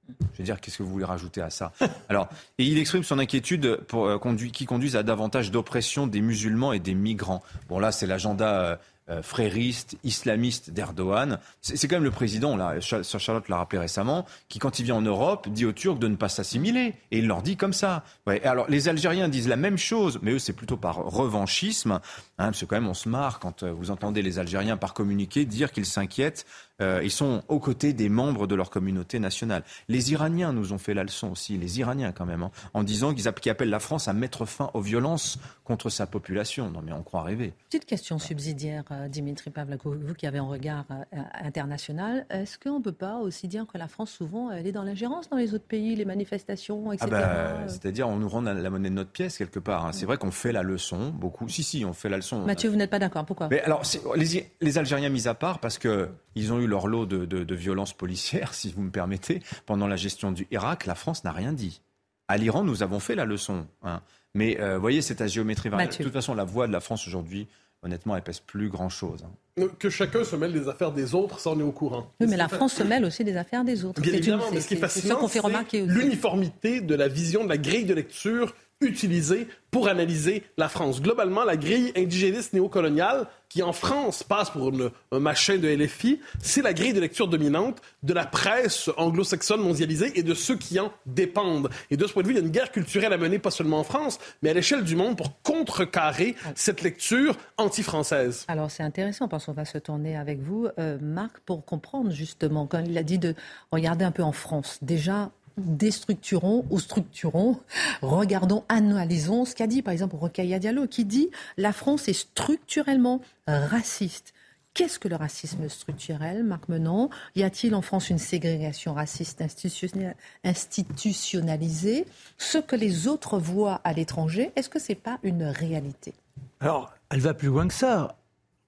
Je veux dire, qu'est-ce que vous voulez rajouter à ça? [LAUGHS] Alors, et il exprime son inquiétude pour, euh, qui conduise à davantage d'oppression des musulmans et des migrants. Bon, là, c'est l'agenda euh, euh, frériste, islamiste d'Erdogan. C'est quand même le président, là, Charlotte l'a rappelé récemment, qui quand il vient en Europe dit aux Turcs de ne pas s'assimiler. Et il leur dit comme ça. Ouais. alors les Algériens disent la même chose, mais eux c'est plutôt par revanchisme. Hein, parce que quand même on se marre quand euh, vous entendez les Algériens par communiquer dire qu'ils s'inquiètent euh, ils sont aux côtés des membres de leur communauté nationale. Les Iraniens nous ont fait la leçon aussi, les Iraniens quand même, hein, en disant qu'ils appellent la France à mettre fin aux violences contre sa population. Non mais on croit rêver. Petite question subsidiaire, euh, Dimitri Pavlakov, vous qui avez un regard euh, international, est-ce qu'on ne peut pas aussi dire que la France souvent elle est dans l'ingérence dans les autres pays, les manifestations, etc. Ah bah, c'est-à-dire on nous rend la monnaie de notre pièce quelque part. Hein. C'est vrai qu'on fait la leçon, beaucoup. Si si, on fait la leçon. Mathieu, vous n'êtes pas d'accord Pourquoi? Mais alors les, les Algériens mis à part parce que ils ont eu leur lot de, de, violences policières, [LAUGHS] si vous me permettez, pendant la gestion du Irak. La France n'a rien dit. À l'Iran, nous avons fait la leçon. Hein. Mais vous euh, voyez, c'est à géométrie variable. De toute façon, la voix de la France aujourd'hui, honnêtement, elle pèse plus grand-chose. Hein. Que chacun se mêle des affaires des autres, ça on est au courant. Oui, mais la France se mêle aussi des affaires des autres. Bien évidemment, mais ce qui est fascinant, c'est l'uniformité de la vision de la grille de lecture utilisée pour analyser la France. Globalement, la grille indigéniste néocoloniale, qui en France passe pour un machin de LFI, c'est la grille de lecture dominante de la presse anglo-saxonne mondialisée et de ceux qui en dépendent. Et de ce point de vue, il y a une guerre culturelle à mener, pas seulement en France, mais à l'échelle du monde pour contrecarrer cette lecture anti-française. Alors c'est intéressant parce qu'on va se tourner avec vous, euh, Marc, pour comprendre justement, quand il a dit de regarder un peu en France. Déjà, déstructurons ou structurons, regardons, analysons ce qu'a dit par exemple Rocaille Diallo, qui dit la France est structurellement raciste. Qu'est-ce que le racisme structurel, Marc Menon? Y a-t-il en France une ségrégation raciste institutionnalisée? Ce que les autres voient à l'étranger, est-ce que ce n'est pas une réalité? Alors, elle va plus loin que ça,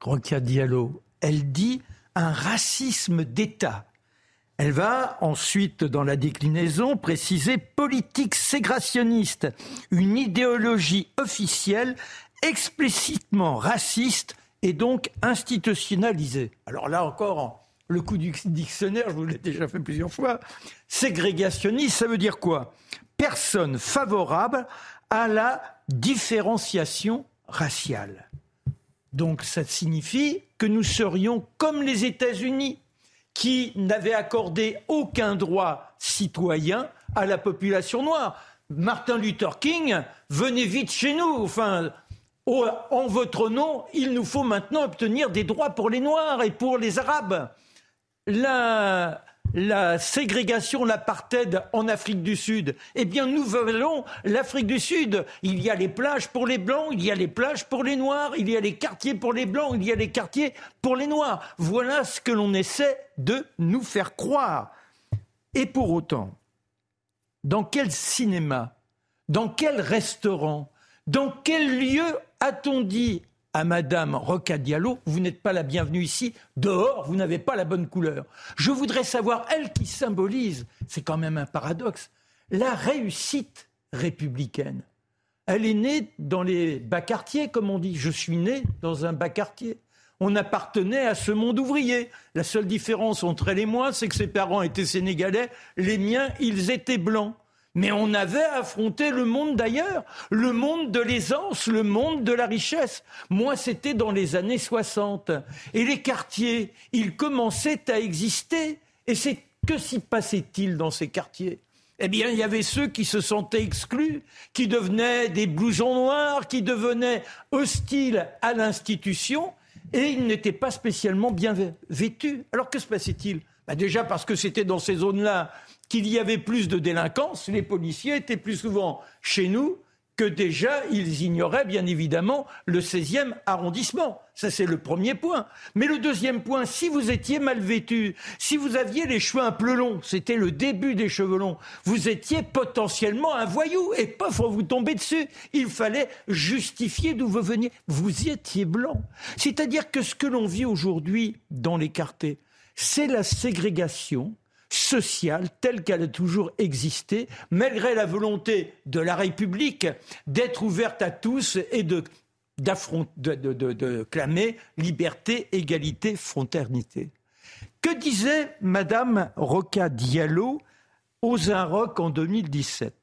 Rokia Diallo. Elle dit un racisme d'État. Elle va ensuite, dans la déclinaison, préciser politique ségrationniste, une idéologie officielle explicitement raciste et donc institutionnalisée. Alors là encore, le coup du dictionnaire, je vous l'ai déjà fait plusieurs fois, ségrégationniste, ça veut dire quoi? Personne favorable à la différenciation raciale. Donc ça signifie que nous serions comme les États-Unis qui n'avait accordé aucun droit citoyen à la population noire. Martin Luther King, venez vite chez nous. Enfin, en votre nom, il nous faut maintenant obtenir des droits pour les Noirs et pour les Arabes. La, la ségrégation, l'apartheid en Afrique du Sud. Eh bien, nous voulons l'Afrique du Sud. Il y a les plages pour les Blancs, il y a les plages pour les Noirs, il y a les quartiers pour les Blancs, il y a les quartiers pour les Noirs. Voilà ce que l'on essaie de nous faire croire. Et pour autant, dans quel cinéma, dans quel restaurant, dans quel lieu a-t-on dit à Madame Roca Diallo, vous n'êtes pas la bienvenue ici, dehors, vous n'avez pas la bonne couleur. Je voudrais savoir, elle qui symbolise, c'est quand même un paradoxe, la réussite républicaine. Elle est née dans les bas quartiers, comme on dit. Je suis né dans un bas quartier. On appartenait à ce monde ouvrier. La seule différence entre elle et moi, c'est que ses parents étaient sénégalais, les miens, ils étaient blancs. Mais on avait affronté le monde d'ailleurs, le monde de l'aisance, le monde de la richesse. Moi, c'était dans les années 60. Et les quartiers, ils commençaient à exister. Et c'est que s'y passait-il dans ces quartiers? Eh bien, il y avait ceux qui se sentaient exclus, qui devenaient des blousons noirs, qui devenaient hostiles à l'institution, et ils n'étaient pas spécialement bien vêtus. Alors que se passait-il? Bah, Déjà parce que c'était dans ces zones-là qu'il y avait plus de délinquance, les policiers étaient plus souvent chez nous que déjà ils ignoraient bien évidemment le 16e arrondissement. Ça c'est le premier point. Mais le deuxième point, si vous étiez mal vêtu, si vous aviez les cheveux un peu longs, c'était le début des cheveux longs, vous étiez potentiellement un voyou et pof, vous tombez dessus. Il fallait justifier d'où vous veniez. Vous étiez blanc. C'est-à-dire que ce que l'on vit aujourd'hui dans les quartiers, c'est la ségrégation sociale telle qu'elle a toujours existé, malgré la volonté de la République d'être ouverte à tous et de, de, clamer liberté, égalité, fraternité. Que disait Madame Roca Diallo aux Inrock en 2017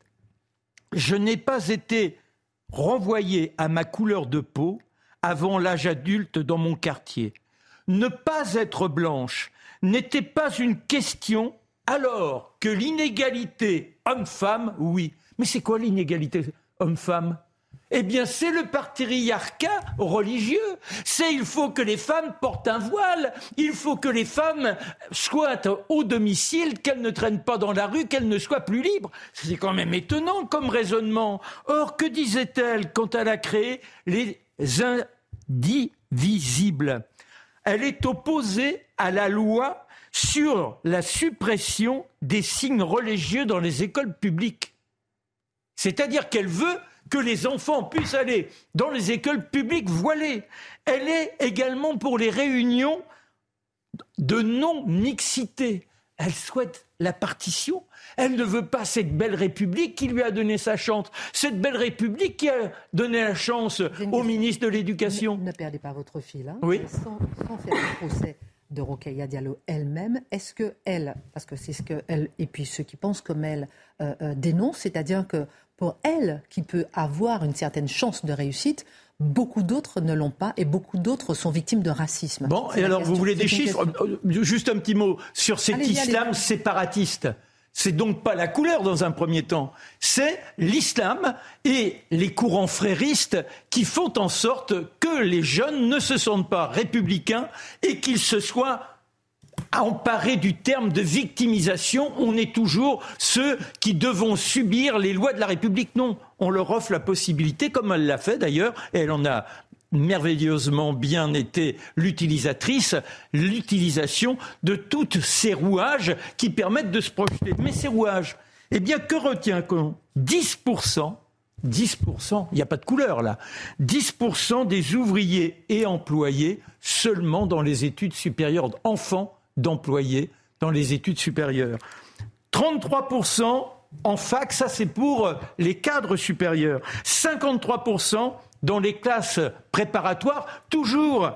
Je n'ai pas été renvoyée à ma couleur de peau avant l'âge adulte dans mon quartier. Ne pas être blanche n'était pas une question alors que l'inégalité homme-femme, oui. Mais c'est quoi l'inégalité homme-femme? Eh bien, c'est le patriarcat religieux. C'est il faut que les femmes portent un voile, il faut que les femmes soient au domicile, qu'elles ne traînent pas dans la rue, qu'elles ne soient plus libres. C'est quand même étonnant comme raisonnement. Or, que disait-elle quand elle a créé les indivisibles? Elle est opposée à la loi sur la suppression des signes religieux dans les écoles publiques. C'est-à-dire qu'elle veut que les enfants puissent aller dans les écoles publiques voilées. Elle est également pour les réunions de non-mixité. Elle souhaite la partition. Elle ne veut pas cette belle République qui lui a donné sa chance. Cette belle République qui a donné la chance au ministre de l'Éducation. Ne, perdez pas votre fil. Hein. Oui. Sans, sans faire un procès de Rokhaya Diallo elle-même. Est-ce que elle, parce que c'est ce que elle et puis ceux qui pensent comme elle euh, euh, dénoncent, c'est-à-dire que pour elle, qui peut avoir une certaine chance de réussite, beaucoup d'autres ne l'ont pas et beaucoup d'autres sont victimes de racisme. Bon, et alors vous voulez des chiffres euh, Juste un petit mot sur cet islam séparatiste. C'est donc pas la couleur dans un premier temps, c'est l'islam et les courants fréristes qui font en sorte que les jeunes ne se sentent pas républicains et qu'ils se soient emparés du terme de victimisation. On est toujours ceux qui devons subir les lois de la République. Non, on leur offre la possibilité, comme elle l'a fait d'ailleurs, et elle en a merveilleusement bien été l'utilisatrice, l'utilisation de tous ces rouages qui permettent de se projeter. Mais ces rouages, eh bien, que retient qu'on 10%, 10%, il n'y a pas de couleur là, 10% des ouvriers et employés seulement dans les études supérieures, enfants d'employés dans les études supérieures. 33% en fac, ça c'est pour les cadres supérieurs. 53% dans les classes préparatoires, toujours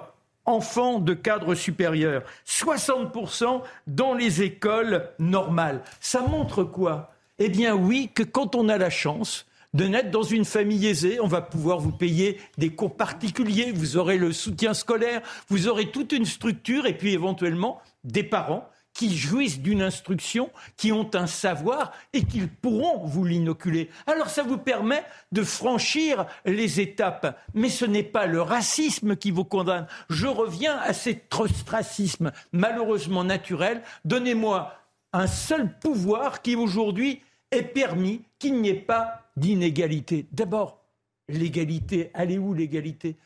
enfants de cadre supérieur, 60% dans les écoles normales. Ça montre quoi? Eh bien oui, que quand on a la chance de naître dans une famille aisée, on va pouvoir vous payer des cours particuliers, vous aurez le soutien scolaire, vous aurez toute une structure et puis éventuellement des parents qui jouissent d'une instruction, qui ont un savoir et qui pourront vous l'inoculer. Alors ça vous permet de franchir les étapes. Mais ce n'est pas le racisme qui vous condamne. Je reviens à cet ostracisme malheureusement naturel. Donnez-moi un seul pouvoir qui aujourd'hui est permis qu'il n'y ait pas d'inégalité. D'abord, l'égalité. Est où l'égalité?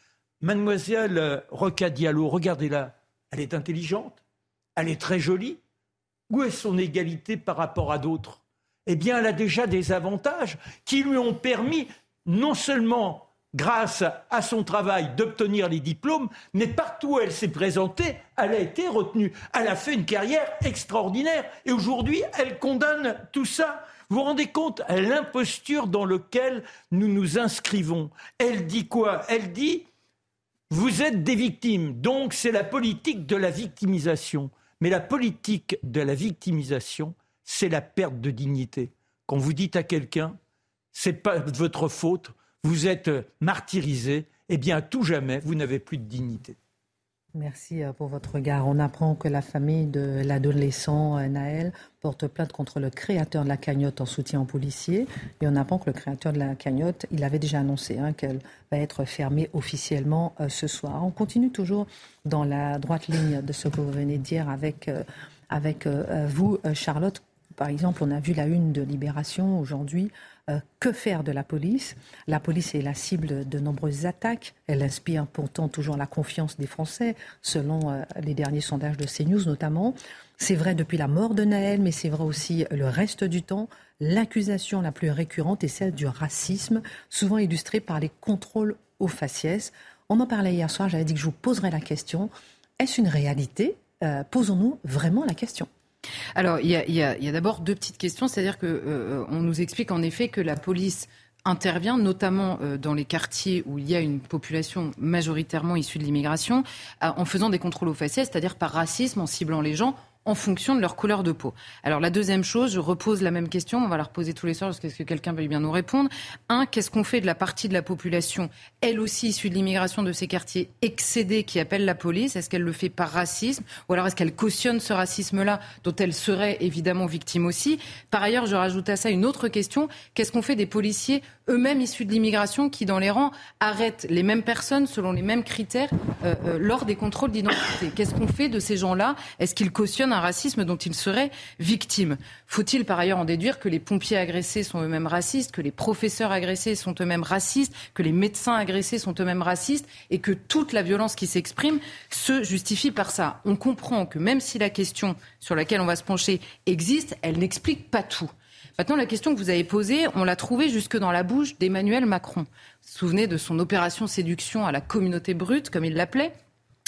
Mademoiselle Roca Diallo, regardez-la. Elle est intelligente elle est très jolie. Où est son égalité par rapport à d'autres? Eh bien, elle a déjà des avantages qui lui ont permis, non seulement grâce à son travail, d'obtenir les diplômes, mais partout où elle s'est présentée, elle a été retenue. Elle a fait une carrière extraordinaire. Et aujourd'hui, elle condamne tout ça. Vous vous rendez compte l'imposture dans laquelle nous nous inscrivons Elle dit quoi? Elle dit, vous êtes des victimes, donc c'est la politique de la victimisation. Mais la politique de la victimisation, c'est la perte de dignité. quand vous dites à quelqu'un, c'est pas de votre faute, vous êtes martyrisé, eh bien, tout jamais, vous n'avez plus de dignité. Merci euh, pour votre regard. On apprend que la famille de l'adolescent euh, Naël porte plainte contre le créateur de la cagnotte en soutien aux policiers. Et on apprend que le créateur de la cagnotte, il avait déjà annoncé hein, qu'elle va être fermée officiellement euh, ce soir. On continue toujours dans la droite ligne de ce que vous venez de dire avec, avec vous, Charlotte. Par exemple, on a vu la une de Libération aujourd'hui euh, que faire de la police? La police est la cible de nombreuses attaques. Elle inspire pourtant toujours la confiance des Français, selon euh, les derniers sondages de CNews notamment. C'est vrai depuis la mort de Naël, mais c'est vrai aussi le reste du temps. L'accusation la plus récurrente est celle du racisme, souvent illustrée par les contrôles aux faciès. On en parlait hier soir, j'avais dit que je vous poserais la question. Est-ce une réalité? Euh, Posons-nous vraiment la question. Alors, il y a, d'abord deux petites questions. C'est-à-dire qu'on euh, nous explique en effet que la police intervient notamment euh, dans les quartiers où il y a une population majoritairement issue de l'immigration en faisant des contrôles aux faciès, c'est-à-dire par racisme, en ciblant les gens en fonction de leur couleur de peau. Alors la deuxième chose, je repose la même question, on va la reposer tous les soirs parce que quelqu'un veuille bien nous répondre. Un, qu'est-ce qu'on fait de la partie de la population, elle aussi issue de l'immigration de ces quartiers excédés qui appelle la police? Est-ce qu'elle le fait par racisme? Ou alors est-ce qu'elle cautionne ce racisme-là dont elle serait évidemment victime aussi? Par ailleurs, je rajoute à ça une autre question, qu'est-ce qu'on fait des policiers eux-mêmes issus de l'immigration qui, dans les rangs, arrêtent les mêmes personnes selon les mêmes critères euh, euh, lors des contrôles d'identité. Qu'est-ce qu'on fait de ces gens-là? Est-ce qu'ils cautionnent un racisme dont ils seraient victimes? Faut-il par ailleurs en déduire que les pompiers agressés sont eux-mêmes racistes, que les professeurs agressés sont eux-mêmes racistes, que les médecins agressés sont eux-mêmes racistes et que toute la violence qui s'exprime se justifie par ça? On comprend que même si la question sur laquelle on va se pencher existe, elle n'explique pas tout. Maintenant, la question que vous avez posée, on l'a trouvée jusque dans la bouche d'Emmanuel Macron. Vous vous souvenez de son opération séduction à la communauté brute, comme il l'appelait?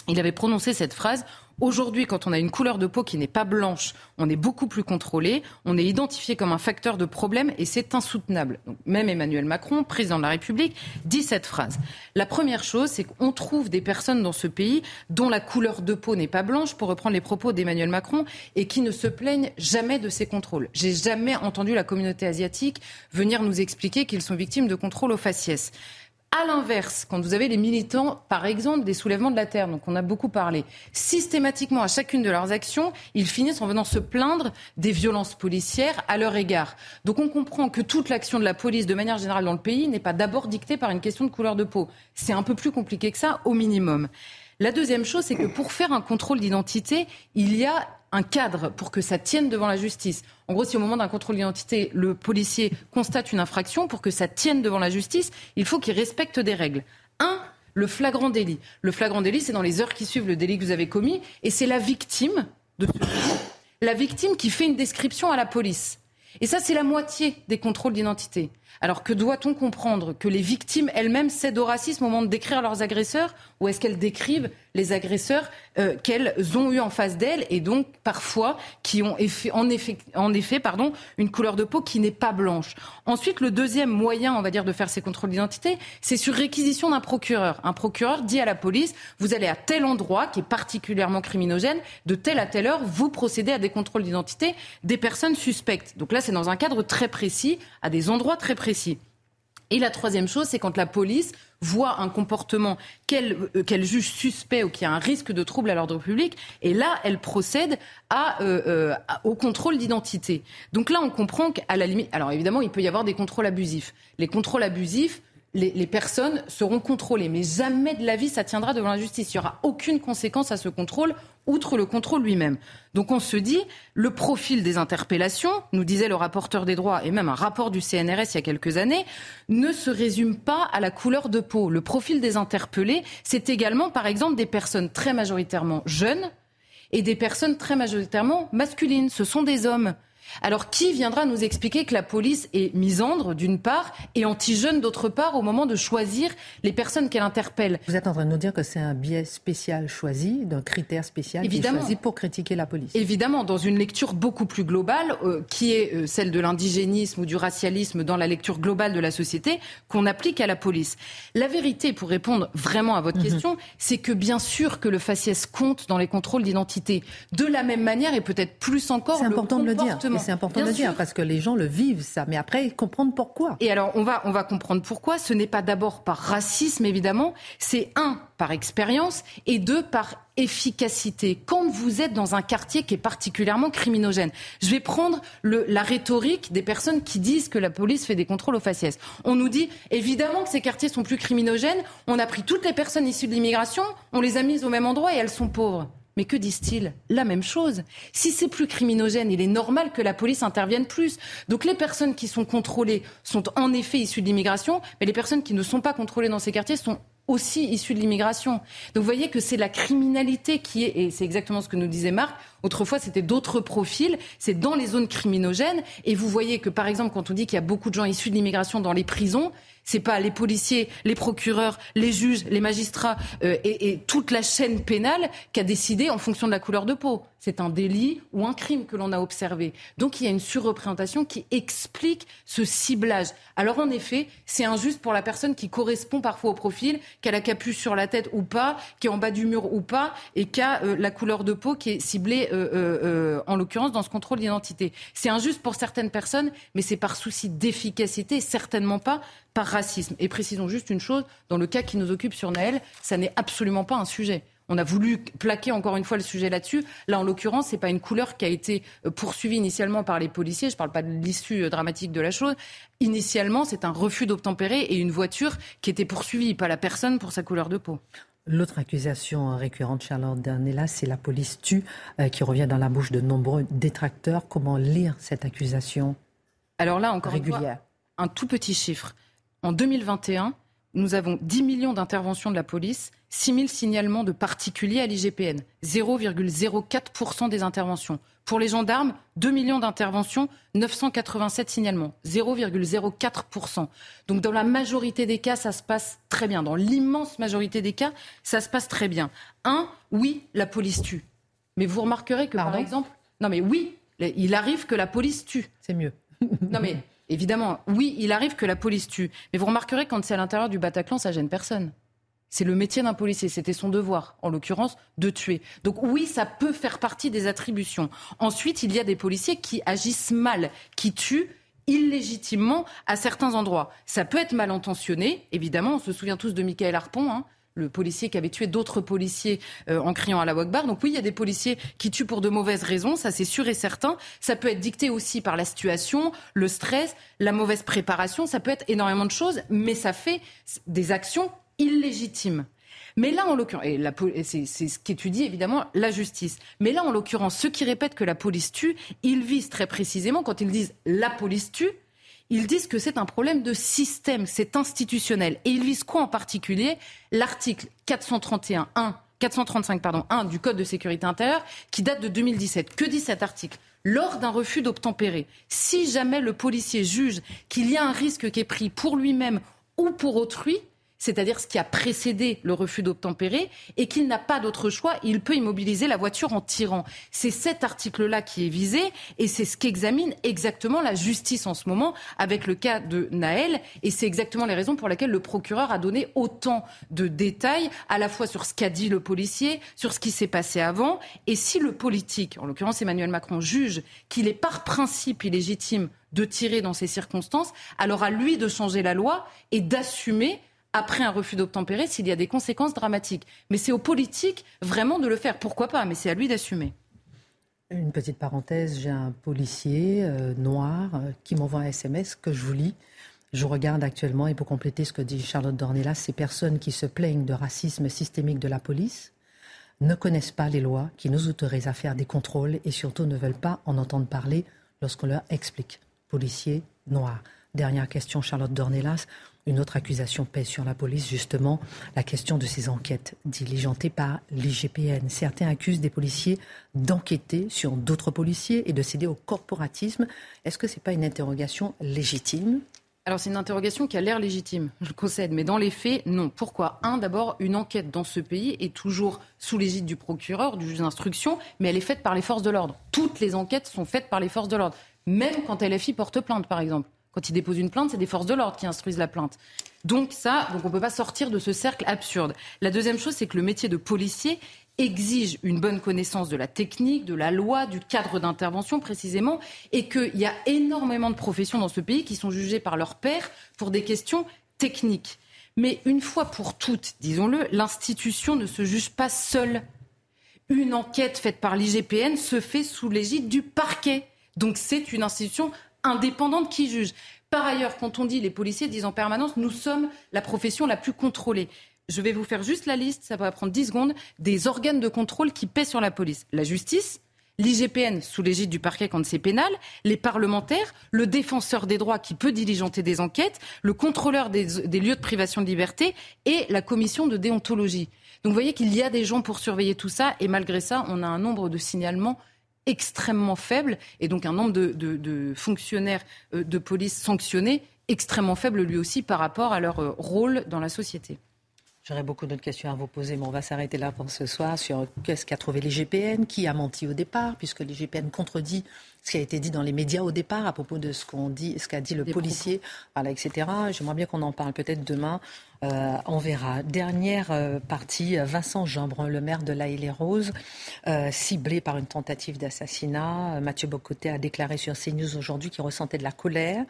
Il avait prononcé cette phrase Aujourd'hui, quand on a une couleur de peau qui n'est pas blanche, on est beaucoup plus contrôlé, on est identifié comme un facteur de problème et c'est insoutenable. Même Emmanuel Macron, président de la République, dit cette phrase. La première chose, c'est qu'on trouve des personnes dans ce pays dont la couleur de peau n'est pas blanche, pour reprendre les propos d'Emmanuel Macron, et qui ne se plaignent jamais de ces contrôles. J'ai jamais entendu la communauté asiatique venir nous expliquer qu'ils sont victimes de contrôles aux faciès. À l'inverse, quand vous avez les militants, par exemple, des soulèvements de la terre, donc on a beaucoup parlé, systématiquement à chacune de leurs actions, ils finissent en venant se plaindre des violences policières à leur égard. Donc on comprend que toute l'action de la police, de manière générale dans le pays, n'est pas d'abord dictée par une question de couleur de peau. C'est un peu plus compliqué que ça, au minimum. La deuxième chose, c'est que pour faire un contrôle d'identité, il y a un cadre pour que ça tienne devant la justice. En gros, si au moment d'un contrôle d'identité, le policier constate une infraction, pour que ça tienne devant la justice, il faut qu'il respecte des règles. Un, le flagrant délit. Le flagrant délit, c'est dans les heures qui suivent le délit que vous avez commis, et c'est la victime de ce la victime qui fait une description à la police. Et ça, c'est la moitié des contrôles d'identité. Alors que doit-on comprendre Que les victimes elles-mêmes cèdent au racisme au moment de décrire leurs agresseurs Ou est-ce qu'elles décrivent les agresseurs euh, qu'elles ont eu en face d'elles et donc parfois qui ont en effet, une couleur de peau qui n'est pas blanche Ensuite, le deuxième moyen, on va dire, de faire ces contrôles d'identité, c'est sur réquisition d'un procureur. Un procureur dit à la police, vous allez à tel endroit qui est particulièrement criminogène, de telle à telle heure, vous procédez à des contrôles d'identité des personnes suspectes. Donc là, c'est dans un cadre très précis, à des endroits très précis. Et la troisième chose, c'est quand la police voit un comportement qu'elle euh, juge suspect ou qui a un risque de trouble à l'ordre public, et là, elle procède à, euh, euh, au contrôle d'identité. Donc là, on comprend qu'à la limite, alors évidemment, il peut y avoir des contrôles abusifs. Les contrôles abusifs, les, personnes seront contrôlées. Mais jamais de la vie, ça tiendra devant la justice. Il n'y aura aucune conséquence à ce contrôle, outre le contrôle lui-même. Donc on se dit, le profil des interpellations, nous disait le rapporteur des droits, et même un rapport du CNRS il y a quelques années, ne se résume pas à la couleur de peau. Le profil des interpellés, c'est également, par exemple, des personnes très majoritairement jeunes et des personnes très majoritairement masculines. Ce sont des hommes. Alors qui viendra nous expliquer que la police est misandre d'une part et anti-jeune d'autre part au moment de choisir les personnes qu'elle interpelle? Vous êtes en train de nous dire que c'est un biais spécial choisi, d'un critère spécial Évidemment. choisi pour critiquer la police. Évidemment, dans une lecture beaucoup plus globale, euh, qui est euh, celle de l'indigénisme ou du racialisme dans la lecture globale de la société, qu'on applique à la police. La vérité, pour répondre vraiment à votre mhm. question, c'est que bien sûr que le faciès compte dans les contrôles d'identité. De la même manière et peut-être plus encore, c'est important de le dire c'est important de le dire parce que les gens le vivent ça, mais après comprendre pourquoi. Et alors on va on va comprendre pourquoi. Ce n'est pas d'abord par racisme évidemment, c'est un par expérience et deux par efficacité. Quand vous êtes dans un quartier qui est particulièrement criminogène, je vais prendre le, la rhétorique des personnes qui disent que la police fait des contrôles aux faciès. On nous dit évidemment que ces quartiers sont plus criminogènes. On a pris toutes les personnes issues de l'immigration, on les a mises au même endroit et elles sont pauvres. Mais que disent-ils? La même chose. Si c'est plus criminogène, il est normal que la police intervienne plus. Donc les personnes qui sont contrôlées sont en effet issues de l'immigration, mais les personnes qui ne sont pas contrôlées dans ces quartiers sont aussi issus de l'immigration. Donc vous voyez que c'est la criminalité qui est, et c'est exactement ce que nous disait Marc, autrefois c'était d'autres profils, c'est dans les zones criminogènes, et vous voyez que par exemple quand on dit qu'il y a beaucoup de gens issus de l'immigration dans les prisons, c'est pas les policiers, les procureurs, les juges, les magistrats euh, et, et, toute la chaîne pénale qui a décidé en fonction de la couleur de peau. C'est un délit ou un crime que l'on a observé. Donc il y a une surreprésentation qui explique ce ciblage. Alors en effet, c'est injuste pour la personne qui correspond parfois au profil, qui a la capuche sur la tête ou pas, qui est en bas du mur ou pas, et qui a euh, la couleur de peau qui est ciblée, en l'occurrence, dans ce contrôle d'identité. C'est injuste pour certaines personnes, mais c'est par souci d'efficacité, certainement pas par racisme. Et précisons juste une chose, dans le cas qui nous occupe sur Naël, ça n'est absolument pas un sujet. On a voulu plaquer encore une fois le sujet là-dessus. Là, en l'occurrence, ce n'est pas une couleur qui a été euh, poursuivie initialement par les policiers. Je ne parle pas de l'issue euh, dramatique de la chose. Initialement, c'est un refus d'obtempérer et une voiture qui était poursuivie, pas la personne pour sa couleur de peau. L'autre accusation récurrente, Charlotte Dernella, c'est la police tue, euh, qui revient dans la bouche de nombreux détracteurs. Comment lire cette accusation Alors là, encore régulière? un tout petit chiffre. En 2021, nous avons 10 millions d'interventions de la police, 6 000 signalements de particuliers à l'IGPN, 0,04% des interventions. Pour les gendarmes, 2 millions d'interventions, 987 signalements, 0,04%. Donc dans la majorité des cas, ça se passe très bien. Dans l'immense majorité des cas, ça se passe très bien. Un, oui, la police tue. Mais vous remarquerez que, par exemple, non mais oui, il arrive que la police tue. C'est mieux. non mais Évidemment, oui, il arrive que la police tue. Mais vous remarquerez quand c'est à l'intérieur du Bataclan, ça gêne personne. C'est le métier d'un policier, c'était son devoir, en l'occurrence, de tuer. Donc oui, ça peut faire partie des attributions. Ensuite, il y a des policiers qui agissent mal, qui tuent illégitimement à certains endroits. Ça peut être mal intentionné, évidemment, on se souvient tous de Michael Harpon, hein, le policier qui avait tué d'autres policiers euh, en criant à la Wagbar. Donc oui, il y a des policiers qui tuent pour de mauvaises raisons, ça c'est sûr et certain. Ça peut être dicté aussi par la situation, le stress, la mauvaise préparation, ça peut être énormément de choses, mais ça fait des actions illégitimes. Mais là, en l'occurrence, et c'est ce qu'étudie évidemment la justice. Mais là, en l'occurrence, ceux qui répètent que la police tue, ils visent très précisément, quand ils disent la police tue, ils disent que c'est un problème de système, c'est institutionnel. Et ils visent quoi en particulier? L'article 431 1, 435 pardon, 1 du Code de sécurité intérieure qui date de 2017. Que dit cet article? Lors d'un refus d'obtempérer, si jamais le policier juge qu'il y a un risque qui est pris pour lui-même ou pour autrui, c'est-à-dire ce qui a précédé le refus d'obtempérer, et qu'il n'a pas d'autre choix, il peut immobiliser la voiture en tirant. C'est cet article-là qui est visé, et c'est ce qu'examine exactement la justice en ce moment avec le cas de Naël, et c'est exactement les raisons pour lesquelles le procureur a donné autant de détails, à la fois sur ce qu'a dit le policier, sur ce qui s'est passé avant, et si le politique, en l'occurrence Emmanuel Macron, juge qu'il est par principe illégitime de tirer dans ces circonstances, alors à lui de changer la loi et d'assumer après un refus d'obtempérer s'il y a des conséquences dramatiques. Mais c'est aux politiques vraiment de le faire. Pourquoi pas? Mais c'est à lui d'assumer. Une petite parenthèse, j'ai un policier euh, noir euh, qui m'envoie un SMS que je vous lis. Je regarde actuellement, et pour compléter ce que dit Charlotte Dornelas, ces personnes qui se plaignent de racisme systémique de la police ne connaissent pas les lois qui nous autorisent à faire des contrôles et surtout ne veulent pas en entendre parler lorsqu'on leur explique. Policier noir. Dernière question, Charlotte Dornelas. Une autre accusation pèse sur la police, justement, la question de ces enquêtes diligentées par l'IGPN. Certains accusent des policiers d'enquêter sur d'autres policiers et de céder au corporatisme. Est-ce que ce n'est pas une interrogation légitime? Alors c'est une interrogation qui a l'air légitime, je le concède, mais dans les faits, non. Pourquoi? Un, d'abord, une enquête dans ce pays est toujours sous l'égide du procureur, du juge d'instruction, mais elle est faite par les forces de l'ordre. Toutes les enquêtes sont faites par les forces de l'ordre, même quand LFI porte plainte, par exemple. Quand ils déposent une plainte, c'est des forces de l'ordre qui instruisent la plainte. Donc ça, donc on ne peut pas sortir de ce cercle absurde. La deuxième chose, c'est que le métier de policier exige une bonne connaissance de la technique, de la loi, du cadre d'intervention précisément, et qu'il y a énormément de professions dans ce pays qui sont jugées par leur père pour des questions techniques. Mais une fois pour toutes, disons-le, l'institution ne se juge pas seule. Une enquête faite par l'IGPN se fait sous l'égide du parquet. Donc c'est une institution indépendante qui juge. Par ailleurs, quand on dit les policiers disent en permanence nous sommes la profession la plus contrôlée. Je vais vous faire juste la liste, ça va prendre 10 secondes, des organes de contrôle qui pèsent sur la police. La justice, l'IGPN sous l'égide du parquet quand c'est pénal, les parlementaires, le défenseur des droits qui peut diligenter des enquêtes, le contrôleur des, lieux de privation de liberté et la commission de déontologie. Donc vous voyez qu'il y a des gens pour surveiller tout ça et malgré ça, on a un nombre de signalements extrêmement faible et donc un nombre de, fonctionnaires euh, de police sanctionnés extrêmement faible lui aussi par rapport à leur euh, rôle dans la société. J'aurais beaucoup d'autres questions à vous poser, mais on va s'arrêter là pour ce soir sur qu'est-ce qu'a trouvé l'IGPN, qui a menti au départ, puisque l'IGPN contredit ce qui a été dit dans les médias au départ à propos de ce qu'on dit, ce qu'a dit le policier, voilà, etc. J'aimerais bien qu'on en parle peut-être demain. Euh, on verra. Dernière euh, partie, Vincent Jambrun, le maire de La les roses euh, ciblé par une tentative d'assassinat. Mathieu Bocoté a déclaré sur CNews aujourd'hui qu'il ressentait de la colère,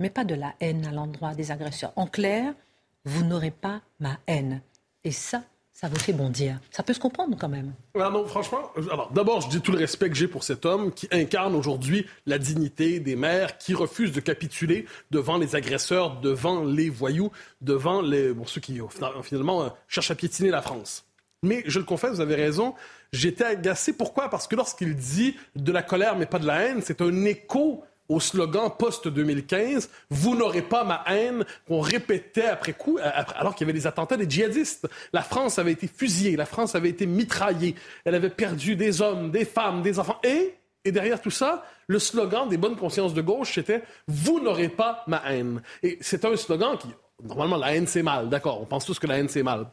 mais pas de la haine à l'endroit des agresseurs. En clair, vous n'aurez pas ma haine. Et ça, ça vous fait bondir. Ça peut se comprendre quand même. Ah non, franchement, alors d'abord, je dis tout le respect que j'ai pour cet homme qui incarne aujourd'hui la dignité des maires, qui refuse de capituler devant les agresseurs, devant les voyous, devant les, bon, ceux qui finalement euh, cherchent à piétiner la France. Mais je le confesse, vous avez raison, j'étais agacé. Pourquoi? Parce que lorsqu'il dit de la colère mais pas de la haine, c'est un écho au slogan post-2015, vous n'aurez pas ma haine, qu'on répétait après coup, euh, alors qu'il y avait des attentats des djihadistes. La France avait été fusillée, la France avait été mitraillée, elle avait perdu des hommes, des femmes, des enfants. Et, et derrière tout ça, le slogan des bonnes consciences de gauche, c'était vous n'aurez pas ma haine. Et c'est un slogan qui, normalement, la haine c'est mal, d'accord, on pense tous que la haine c'est mal.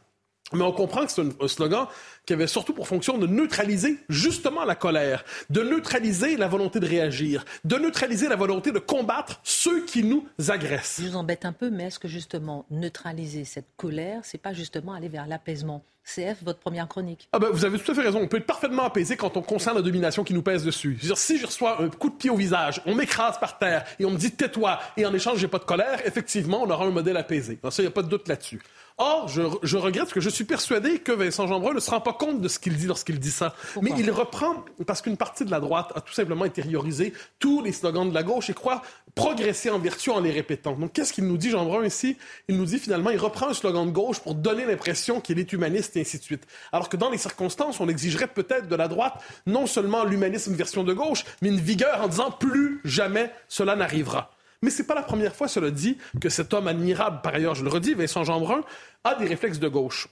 Mais on comprend que c'est un, slogan qui avait surtout pour fonction de neutraliser justement la colère, de neutraliser la volonté de réagir, de neutraliser la volonté de combattre ceux qui nous agressent. Je vous embête un peu, mais est-ce que justement neutraliser cette colère, c'est pas justement aller vers l'apaisement? CF, votre première chronique. Ah ben, vous avez tout à fait raison. On peut être parfaitement apaisé quand on concerne la domination qui nous pèse dessus. Dire, si je reçois un coup de pied au visage, on m'écrase par terre et on me dit tais-toi et en échange j'ai pas de colère, effectivement, on aura un modèle apaisé. ça, il n'y a pas de doute là-dessus. Or, je, je, regrette que je suis persuadé que Vincent Jeanbrun ne se rend pas compte de ce qu'il dit lorsqu'il dit ça. Mais il reprend, parce qu'une partie de la droite a tout simplement intériorisé tous les slogans de la gauche et croit progresser en vertu en les répétant. Donc, qu'est-ce qu'il nous dit, Jeanbrun, ici? Il nous dit finalement, il reprend un slogan de gauche pour donner l'impression qu'il est humaniste et ainsi de suite. Alors que dans les circonstances, on exigerait peut-être de la droite non seulement l'humanisme version de gauche, mais une vigueur en disant plus jamais cela n'arrivera. Mais c'est pas la première fois, cela dit, que cet homme admirable, par ailleurs, je le redis, Vincent Jeanbrun, a des réflexes de gauche.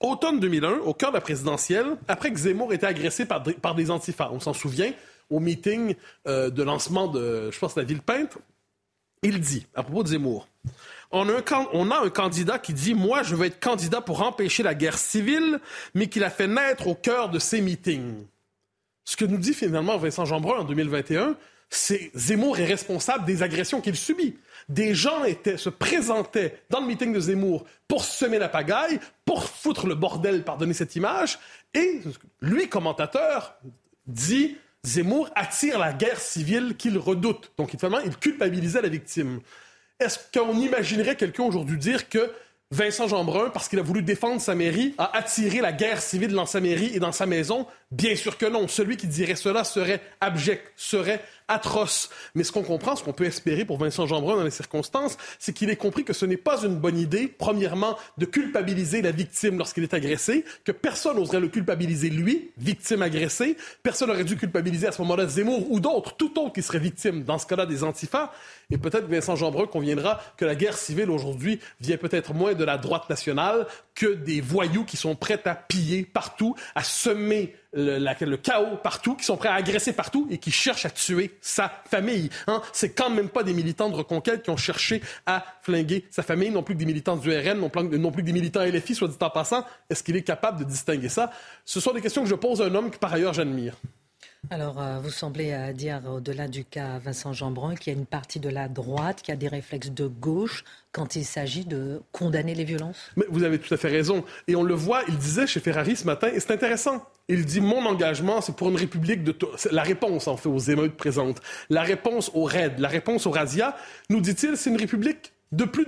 Automne 2001, au cœur de la présidentielle, après que Zemmour était agressé par, des antifas, on s'en souvient, au meeting euh, de lancement de, je pense, la ville peinte, il dit, à propos de Zemmour, on a, un, on a un candidat qui dit, moi, je veux être candidat pour empêcher la guerre civile, mais qu'il a fait naître au cœur de ces meetings. Ce que nous dit finalement Vincent Jeanbrun en 2021, Zemmour est responsable des agressions qu'il subit. Des gens étaient, se présentaient dans le meeting de Zemmour pour semer la pagaille, pour foutre le bordel, pardonnez cette image, et lui, commentateur, dit Zemmour attire la guerre civile qu'il redoute. Donc, finalement, il culpabilisait la victime. Est-ce qu'on imaginerait quelqu'un aujourd'hui dire que Vincent Jeanbrun, parce qu'il a voulu défendre sa mairie, a attiré la guerre civile dans sa mairie et dans sa maison? Bien sûr que non. Celui qui dirait cela serait abject, serait atroce. Mais ce qu'on comprend, ce qu'on peut espérer pour Vincent Jeanbrun dans les circonstances, c'est qu'il ait compris que ce n'est pas une bonne idée, premièrement, de culpabiliser la victime lorsqu'il est agressé, que personne n'oserait le culpabiliser lui, victime agressée. Personne n'aurait dû culpabiliser à ce moment-là Zemmour ou d'autres, tout autre qui serait victime, dans ce cas-là, des antifas. Et peut-être Vincent Jeanbrun conviendra que la guerre civile aujourd'hui vient peut-être moins de la droite nationale que des voyous qui sont prêts à piller partout, à semer le, chaos partout, qui sont prêts à agresser partout et qui cherchent à tuer sa famille. Hein? C'est quand même pas des militants de reconquête qui ont cherché à flinguer sa famille, non plus que des militants du RN, non plus, non plus que des militants LFI, soit dit en passant. Est-ce qu'il est capable de distinguer ça? Ce sont des questions que je pose à un homme que par ailleurs j'admire. Alors, euh, vous semblez euh, dire, au-delà du cas Vincent Jeanbrun, qu'il y a une partie de la droite qui a des réflexes de gauche quand il s'agit de condamner les violences Mais vous avez tout à fait raison. Et on le voit, il disait chez Ferrari ce matin, et c'est intéressant. Il dit Mon engagement, c'est pour une république de. La réponse, en fait, aux émeutes présentes. La réponse aux raids, la réponse aux razzias, nous dit-il, c'est une république de plus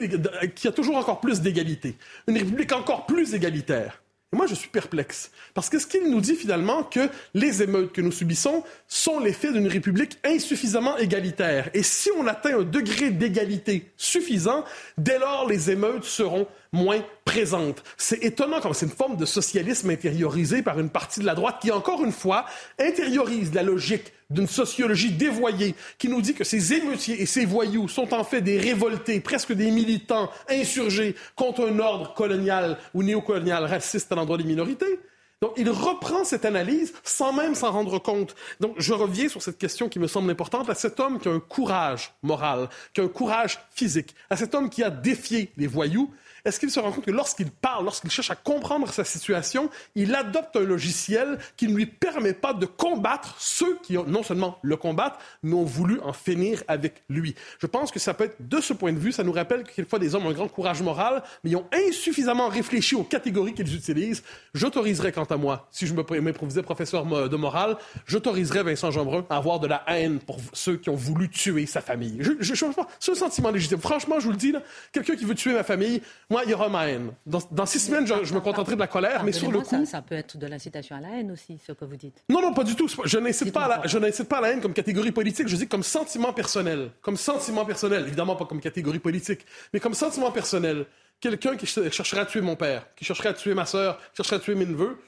qui a toujours encore plus d'égalité. Une république encore plus égalitaire. Et moi, je suis perplexe. Parce que ce qu'il nous dit finalement que les émeutes que nous subissons sont l'effet d'une république insuffisamment égalitaire. Et si on atteint un degré d'égalité suffisant, dès lors, les émeutes seront moins présentes. C'est étonnant comme c'est une forme de socialisme intériorisé par une partie de la droite qui, encore une fois, intériorise la logique d'une sociologie dévoyée qui nous dit que ces émeutiers et ces voyous sont en fait des révoltés, presque des militants insurgés contre un ordre colonial ou néocolonial raciste à l'endroit des minorités. Donc, il reprend cette analyse sans même s'en rendre compte. Donc, je reviens sur cette question qui me semble importante, à cet homme qui a un courage moral, qui a un courage physique, à cet homme qui a défié les voyous est-ce qu'il se rend compte que lorsqu'il parle, lorsqu'il cherche à comprendre sa situation, il adopte un logiciel qui ne lui permet pas de combattre ceux qui ont non seulement le combattent, mais ont voulu en finir avec lui? Je pense que ça peut être, de ce point de vue, ça nous rappelle que quelquefois des hommes ont un grand courage moral, mais ils ont insuffisamment réfléchi aux catégories qu'ils utilisent. J'autoriserais, quant à moi, si je m'improvisais professeur de morale, j'autoriserais Vincent Jeanbrun à avoir de la haine pour ceux qui ont voulu tuer sa famille. Je, je, ce sentiment légitime. Franchement, je vous le dis, quelqu'un qui veut tuer ma famille, moi, il y aura ma haine. Dans, six semaines, je, me contenterai de la colère, mais sur le coup... Ça, peut être de l'incitation à la haine aussi, ce que vous dites. Non, non, pas du tout. Je n'incite pas, à la, pas la haine comme catégorie politique, je dis comme sentiment personnel. Comme sentiment personnel, évidemment pas comme catégorie politique, mais comme sentiment personnel. Quelqu'un qui chercherait à tuer mon père, qui chercherait à tuer ma sœur, qui chercherait à tuer mes neveux,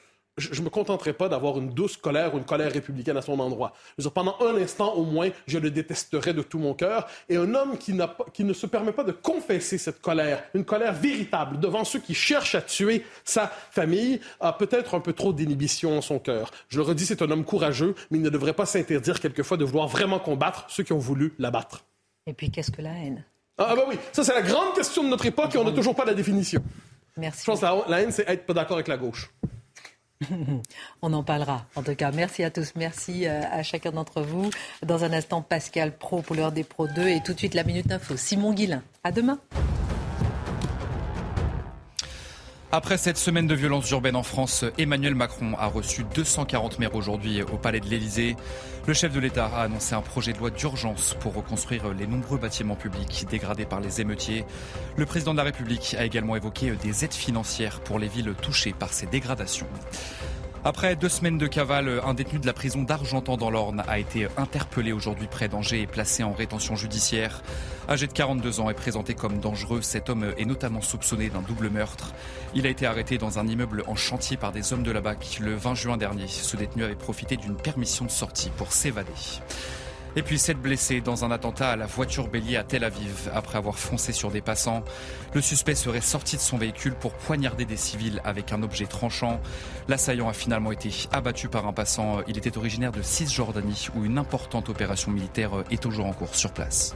je ne me contenterai pas d'avoir une douce colère ou une colère républicaine à son endroit. Dire, pendant un instant au moins, je le détesterai de tout mon cœur. Et un homme qui, qui ne se permet pas de confesser cette colère, une colère véritable devant ceux qui cherchent à tuer sa famille, a peut-être un peu trop d'inhibition en son cœur. Je le redis, c'est un homme courageux, mais il ne devrait pas s'interdire quelquefois de vouloir vraiment combattre ceux qui ont voulu l'abattre. Et puis, qu'est-ce que la haine? Ah, ah, bah oui, ça c'est la grande question de notre époque et on n'a toujours pas la définition. Merci. Je pense que la, la haine, c'est être pas d'accord avec la gauche. [LAUGHS] On en parlera. En tout cas, merci à tous. Merci euh, à chacun d'entre vous. Dans un instant, Pascal Pro pour l'heure des Pro 2 et tout de suite la Minute Info. Simon Guillain. À demain. Après cette semaine de violence urbaine en France, Emmanuel Macron a reçu 240 maires aujourd'hui au Palais de l'Élysée. Le chef de l'État a annoncé un projet de loi d'urgence pour reconstruire les nombreux bâtiments publics dégradés par les émeutiers. Le président de la République a également évoqué des aides financières pour les villes touchées par ces dégradations. Après deux semaines de cavale, un détenu de la prison d'Argentan dans l'Orne a été interpellé aujourd'hui près d'Angers et placé en rétention judiciaire. Âgé de 42 ans et présenté comme dangereux, cet homme est notamment soupçonné d'un double meurtre. Il a été arrêté dans un immeuble en chantier par des hommes de la BAC le 20 juin dernier. Ce détenu avait profité d'une permission de sortie pour s'évader. Et puis sept blessés dans un attentat à la voiture bélier à Tel Aviv après avoir foncé sur des passants. Le suspect serait sorti de son véhicule pour poignarder des civils avec un objet tranchant. L'assaillant a finalement été abattu par un passant. Il était originaire de Cisjordanie où une importante opération militaire est toujours en cours sur place.